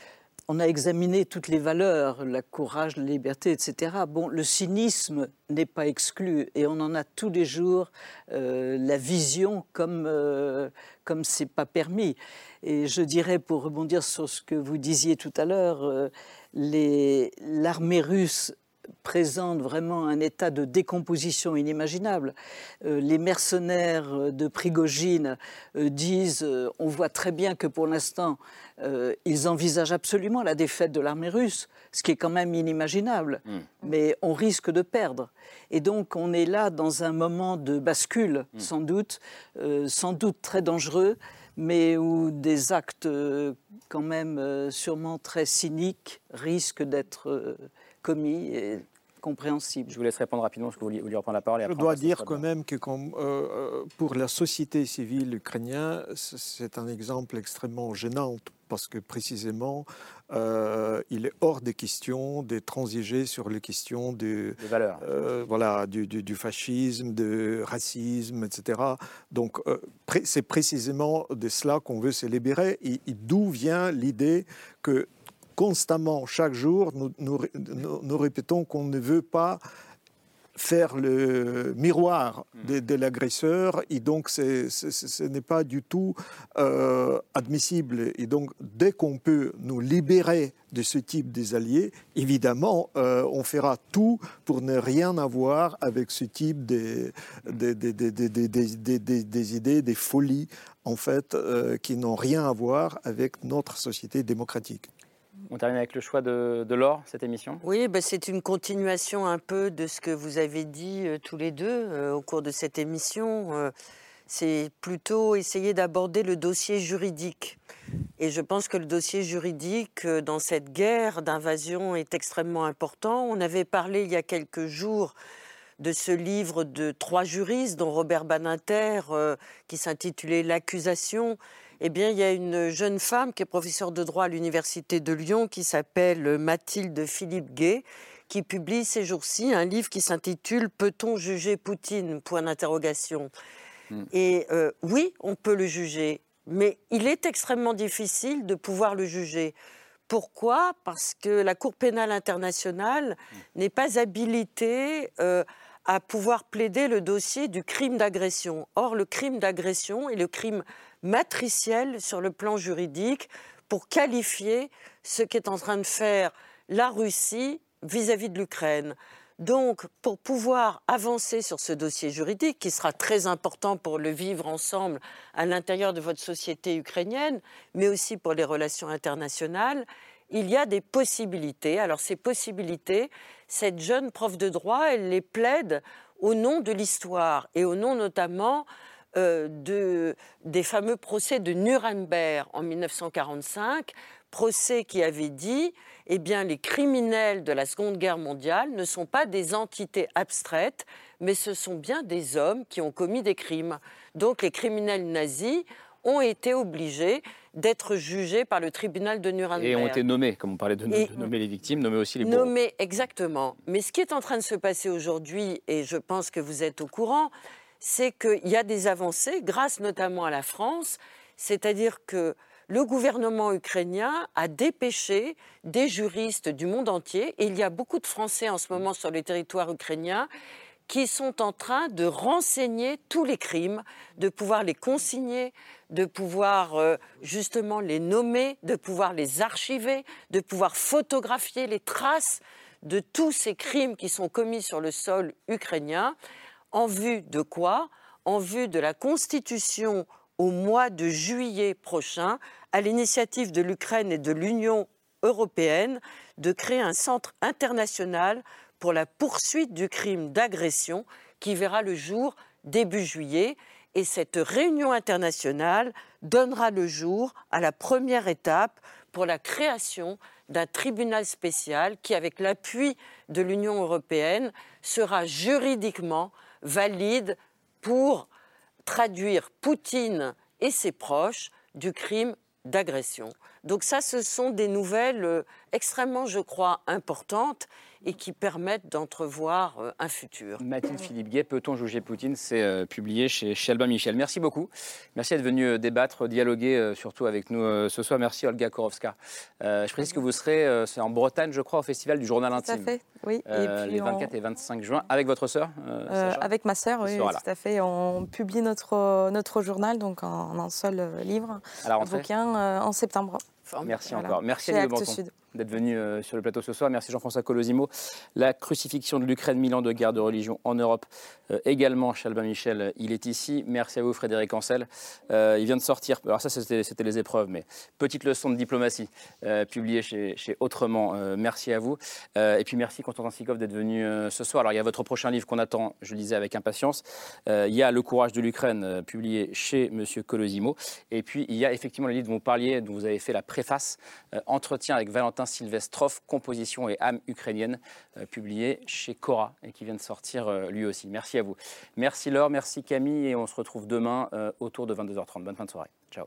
on a examiné toutes les valeurs, la courage, la liberté, etc. Bon, le cynisme n'est pas exclu et on en a tous les jours euh, la vision comme euh, comme c'est pas permis. Et je dirais, pour rebondir sur ce que vous disiez tout à l'heure, euh, l'armée russe présente vraiment un état de décomposition inimaginable. Euh, les mercenaires de Prigogine euh, disent, euh, on voit très bien que pour l'instant, ils envisagent absolument la défaite de l'armée russe, ce qui est quand même inimaginable, hmm. mais on risque de perdre. Et donc on est là dans un moment de bascule, hmm. sans doute, sans doute très dangereux, mais où des actes quand même sûrement très cyniques risquent d'être commis et compréhensible. Je vous laisse répondre rapidement parce que vous vouliez reprendre la parole. Je dois dire quand même que euh, euh, pour la société civile ukrainienne, c'est un exemple extrêmement gênant parce que précisément, euh, il est hors des questions de transiger sur les questions de, valeurs. voilà, du, du, fascisme, du racisme, etc. Donc, c'est précisément de cela qu'on veut se libérer. et d'où vient l'idée que constamment, chaque jour, nous, nous, répétons qu'on ne veut pas faire le miroir hmm. de, l'agresseur et donc ce n'est pas du tout euh, admissible. Et donc dès qu'on peut nous libérer de ce type des alliés, évidemment, euh, on fera tout pour ne rien avoir avec ce type des, des, des, idées, des folies, en fait, euh, qui n'ont rien à voir avec notre société démocratique. On termine avec le choix de, de Laure, cette émission. Oui, ben c'est une continuation un peu de ce que vous avez dit euh, tous les deux euh, au cours de cette émission. Euh, c'est plutôt essayer d'aborder le dossier juridique. Et je pense que le dossier juridique dans cette guerre d'invasion est extrêmement important. On avait parlé il y a quelques jours de ce livre de trois juristes, dont Robert Baninter, qui s'intitulait L'accusation, eh bien, il y a une jeune femme qui est professeure de droit à l'Université de Lyon qui s'appelle Mathilde Philippe Gay qui publie ces jours-ci un livre qui s'intitule Peut-on juger Poutine? Point d'interrogation. Hmm. Et euh, oui, on peut le juger, mais il est extrêmement difficile de pouvoir le juger. Pourquoi? Parce que la Cour pénale internationale hmm. n'est pas habilitée euh, à pouvoir plaider le dossier du crime d'agression. Or, le crime d'agression est le crime matricielle sur le plan juridique pour qualifier ce qu'est en train de faire la Russie vis-à-vis de l'Ukraine. Donc, pour pouvoir avancer sur ce dossier juridique, qui sera très important pour le vivre ensemble à l'intérieur de votre société ukrainienne, mais aussi pour les relations internationales, il y a des possibilités. Alors, ces possibilités, cette jeune prof de droit, elle les plaide au nom de l'histoire et au nom notamment euh, de, des fameux procès de Nuremberg en 1945, procès qui avait dit eh bien, les criminels de la Seconde Guerre mondiale ne sont pas des entités abstraites, mais ce sont bien des hommes qui ont commis des crimes. Donc les criminels nazis ont été obligés d'être jugés par le tribunal de Nuremberg. Et ont été nommés, comme on parlait de, nommer les victimes, nommer aussi les bourreaux. Nommés, exactement. Mais ce qui est en train de se passer aujourd'hui, et je pense que vous êtes au courant, c'est qu'il y a des avancées, grâce notamment à la France, c'est-à-dire que le gouvernement ukrainien a dépêché des juristes du monde entier, et il y a beaucoup de Français en ce moment sur le territoire ukrainien qui sont en train de renseigner tous les crimes, de pouvoir les consigner, de pouvoir euh, justement les nommer, de pouvoir les archiver, de pouvoir photographier les traces de tous ces crimes qui sont commis sur le sol ukrainien. En vue de quoi? En vue de la constitution au mois de juillet prochain, à l'initiative de l'Ukraine et de l'Union européenne, de créer un centre international pour la poursuite du crime d'agression qui verra le jour début juillet. Et cette réunion internationale donnera le jour à la première étape pour la création d'un tribunal spécial qui, avec l'appui de l'Union européenne, sera juridiquement valide pour traduire Poutine et ses proches du crime d'agression. Donc ça, ce sont des nouvelles euh, extrêmement, je crois, importantes et qui permettent d'entrevoir euh, un futur. Mathilde Philippe Gay, Peut-on juger Poutine? C'est euh, publié chez, chez, Albin Michel. Merci beaucoup. Merci d'être venu débattre, dialoguer surtout avec nous ce soir. Merci Olga Korowska. je précise que vous serez c'est en Bretagne, je crois, au Festival du Journal Intime. Tout à fait, oui. et les 24 et 25 juin, avec votre sœur Avec ma sœur, oui, tout à fait. On publie notre, notre journal donc en, un seul livre, un bouquin en septembre. Merci encore. Merci à Sud d'être venu euh, sur le plateau ce soir. Merci Jean-François Colosimo. La crucifixion de l'Ukraine, mille ans de guerre de religion en Europe. Euh, également, Chalbin Michel, il est ici. Merci à vous, Frédéric Ancel. Euh, il vient de sortir, alors ça c'était les épreuves, mais petite leçon de diplomatie, publiée chez, Autrement. merci à vous. et puis merci Constantin Sikov d'être venu ce soir. Alors il y a votre prochain livre qu'on attend, je le disais avec impatience. il y a Le courage de l'Ukraine, publié chez Monsieur Colosimo. Et puis il y a effectivement le livre dont vous parliez, dont vous avez fait la préface, Entretien avec Valentin Sylvestrov, Composition et âme ukrainienne, euh, publié chez Cora et qui vient de sortir euh, lui aussi. Merci à vous. Merci Laure, merci Camille et on se retrouve demain euh, autour de 22h30. Bonne fin de soirée. Ciao.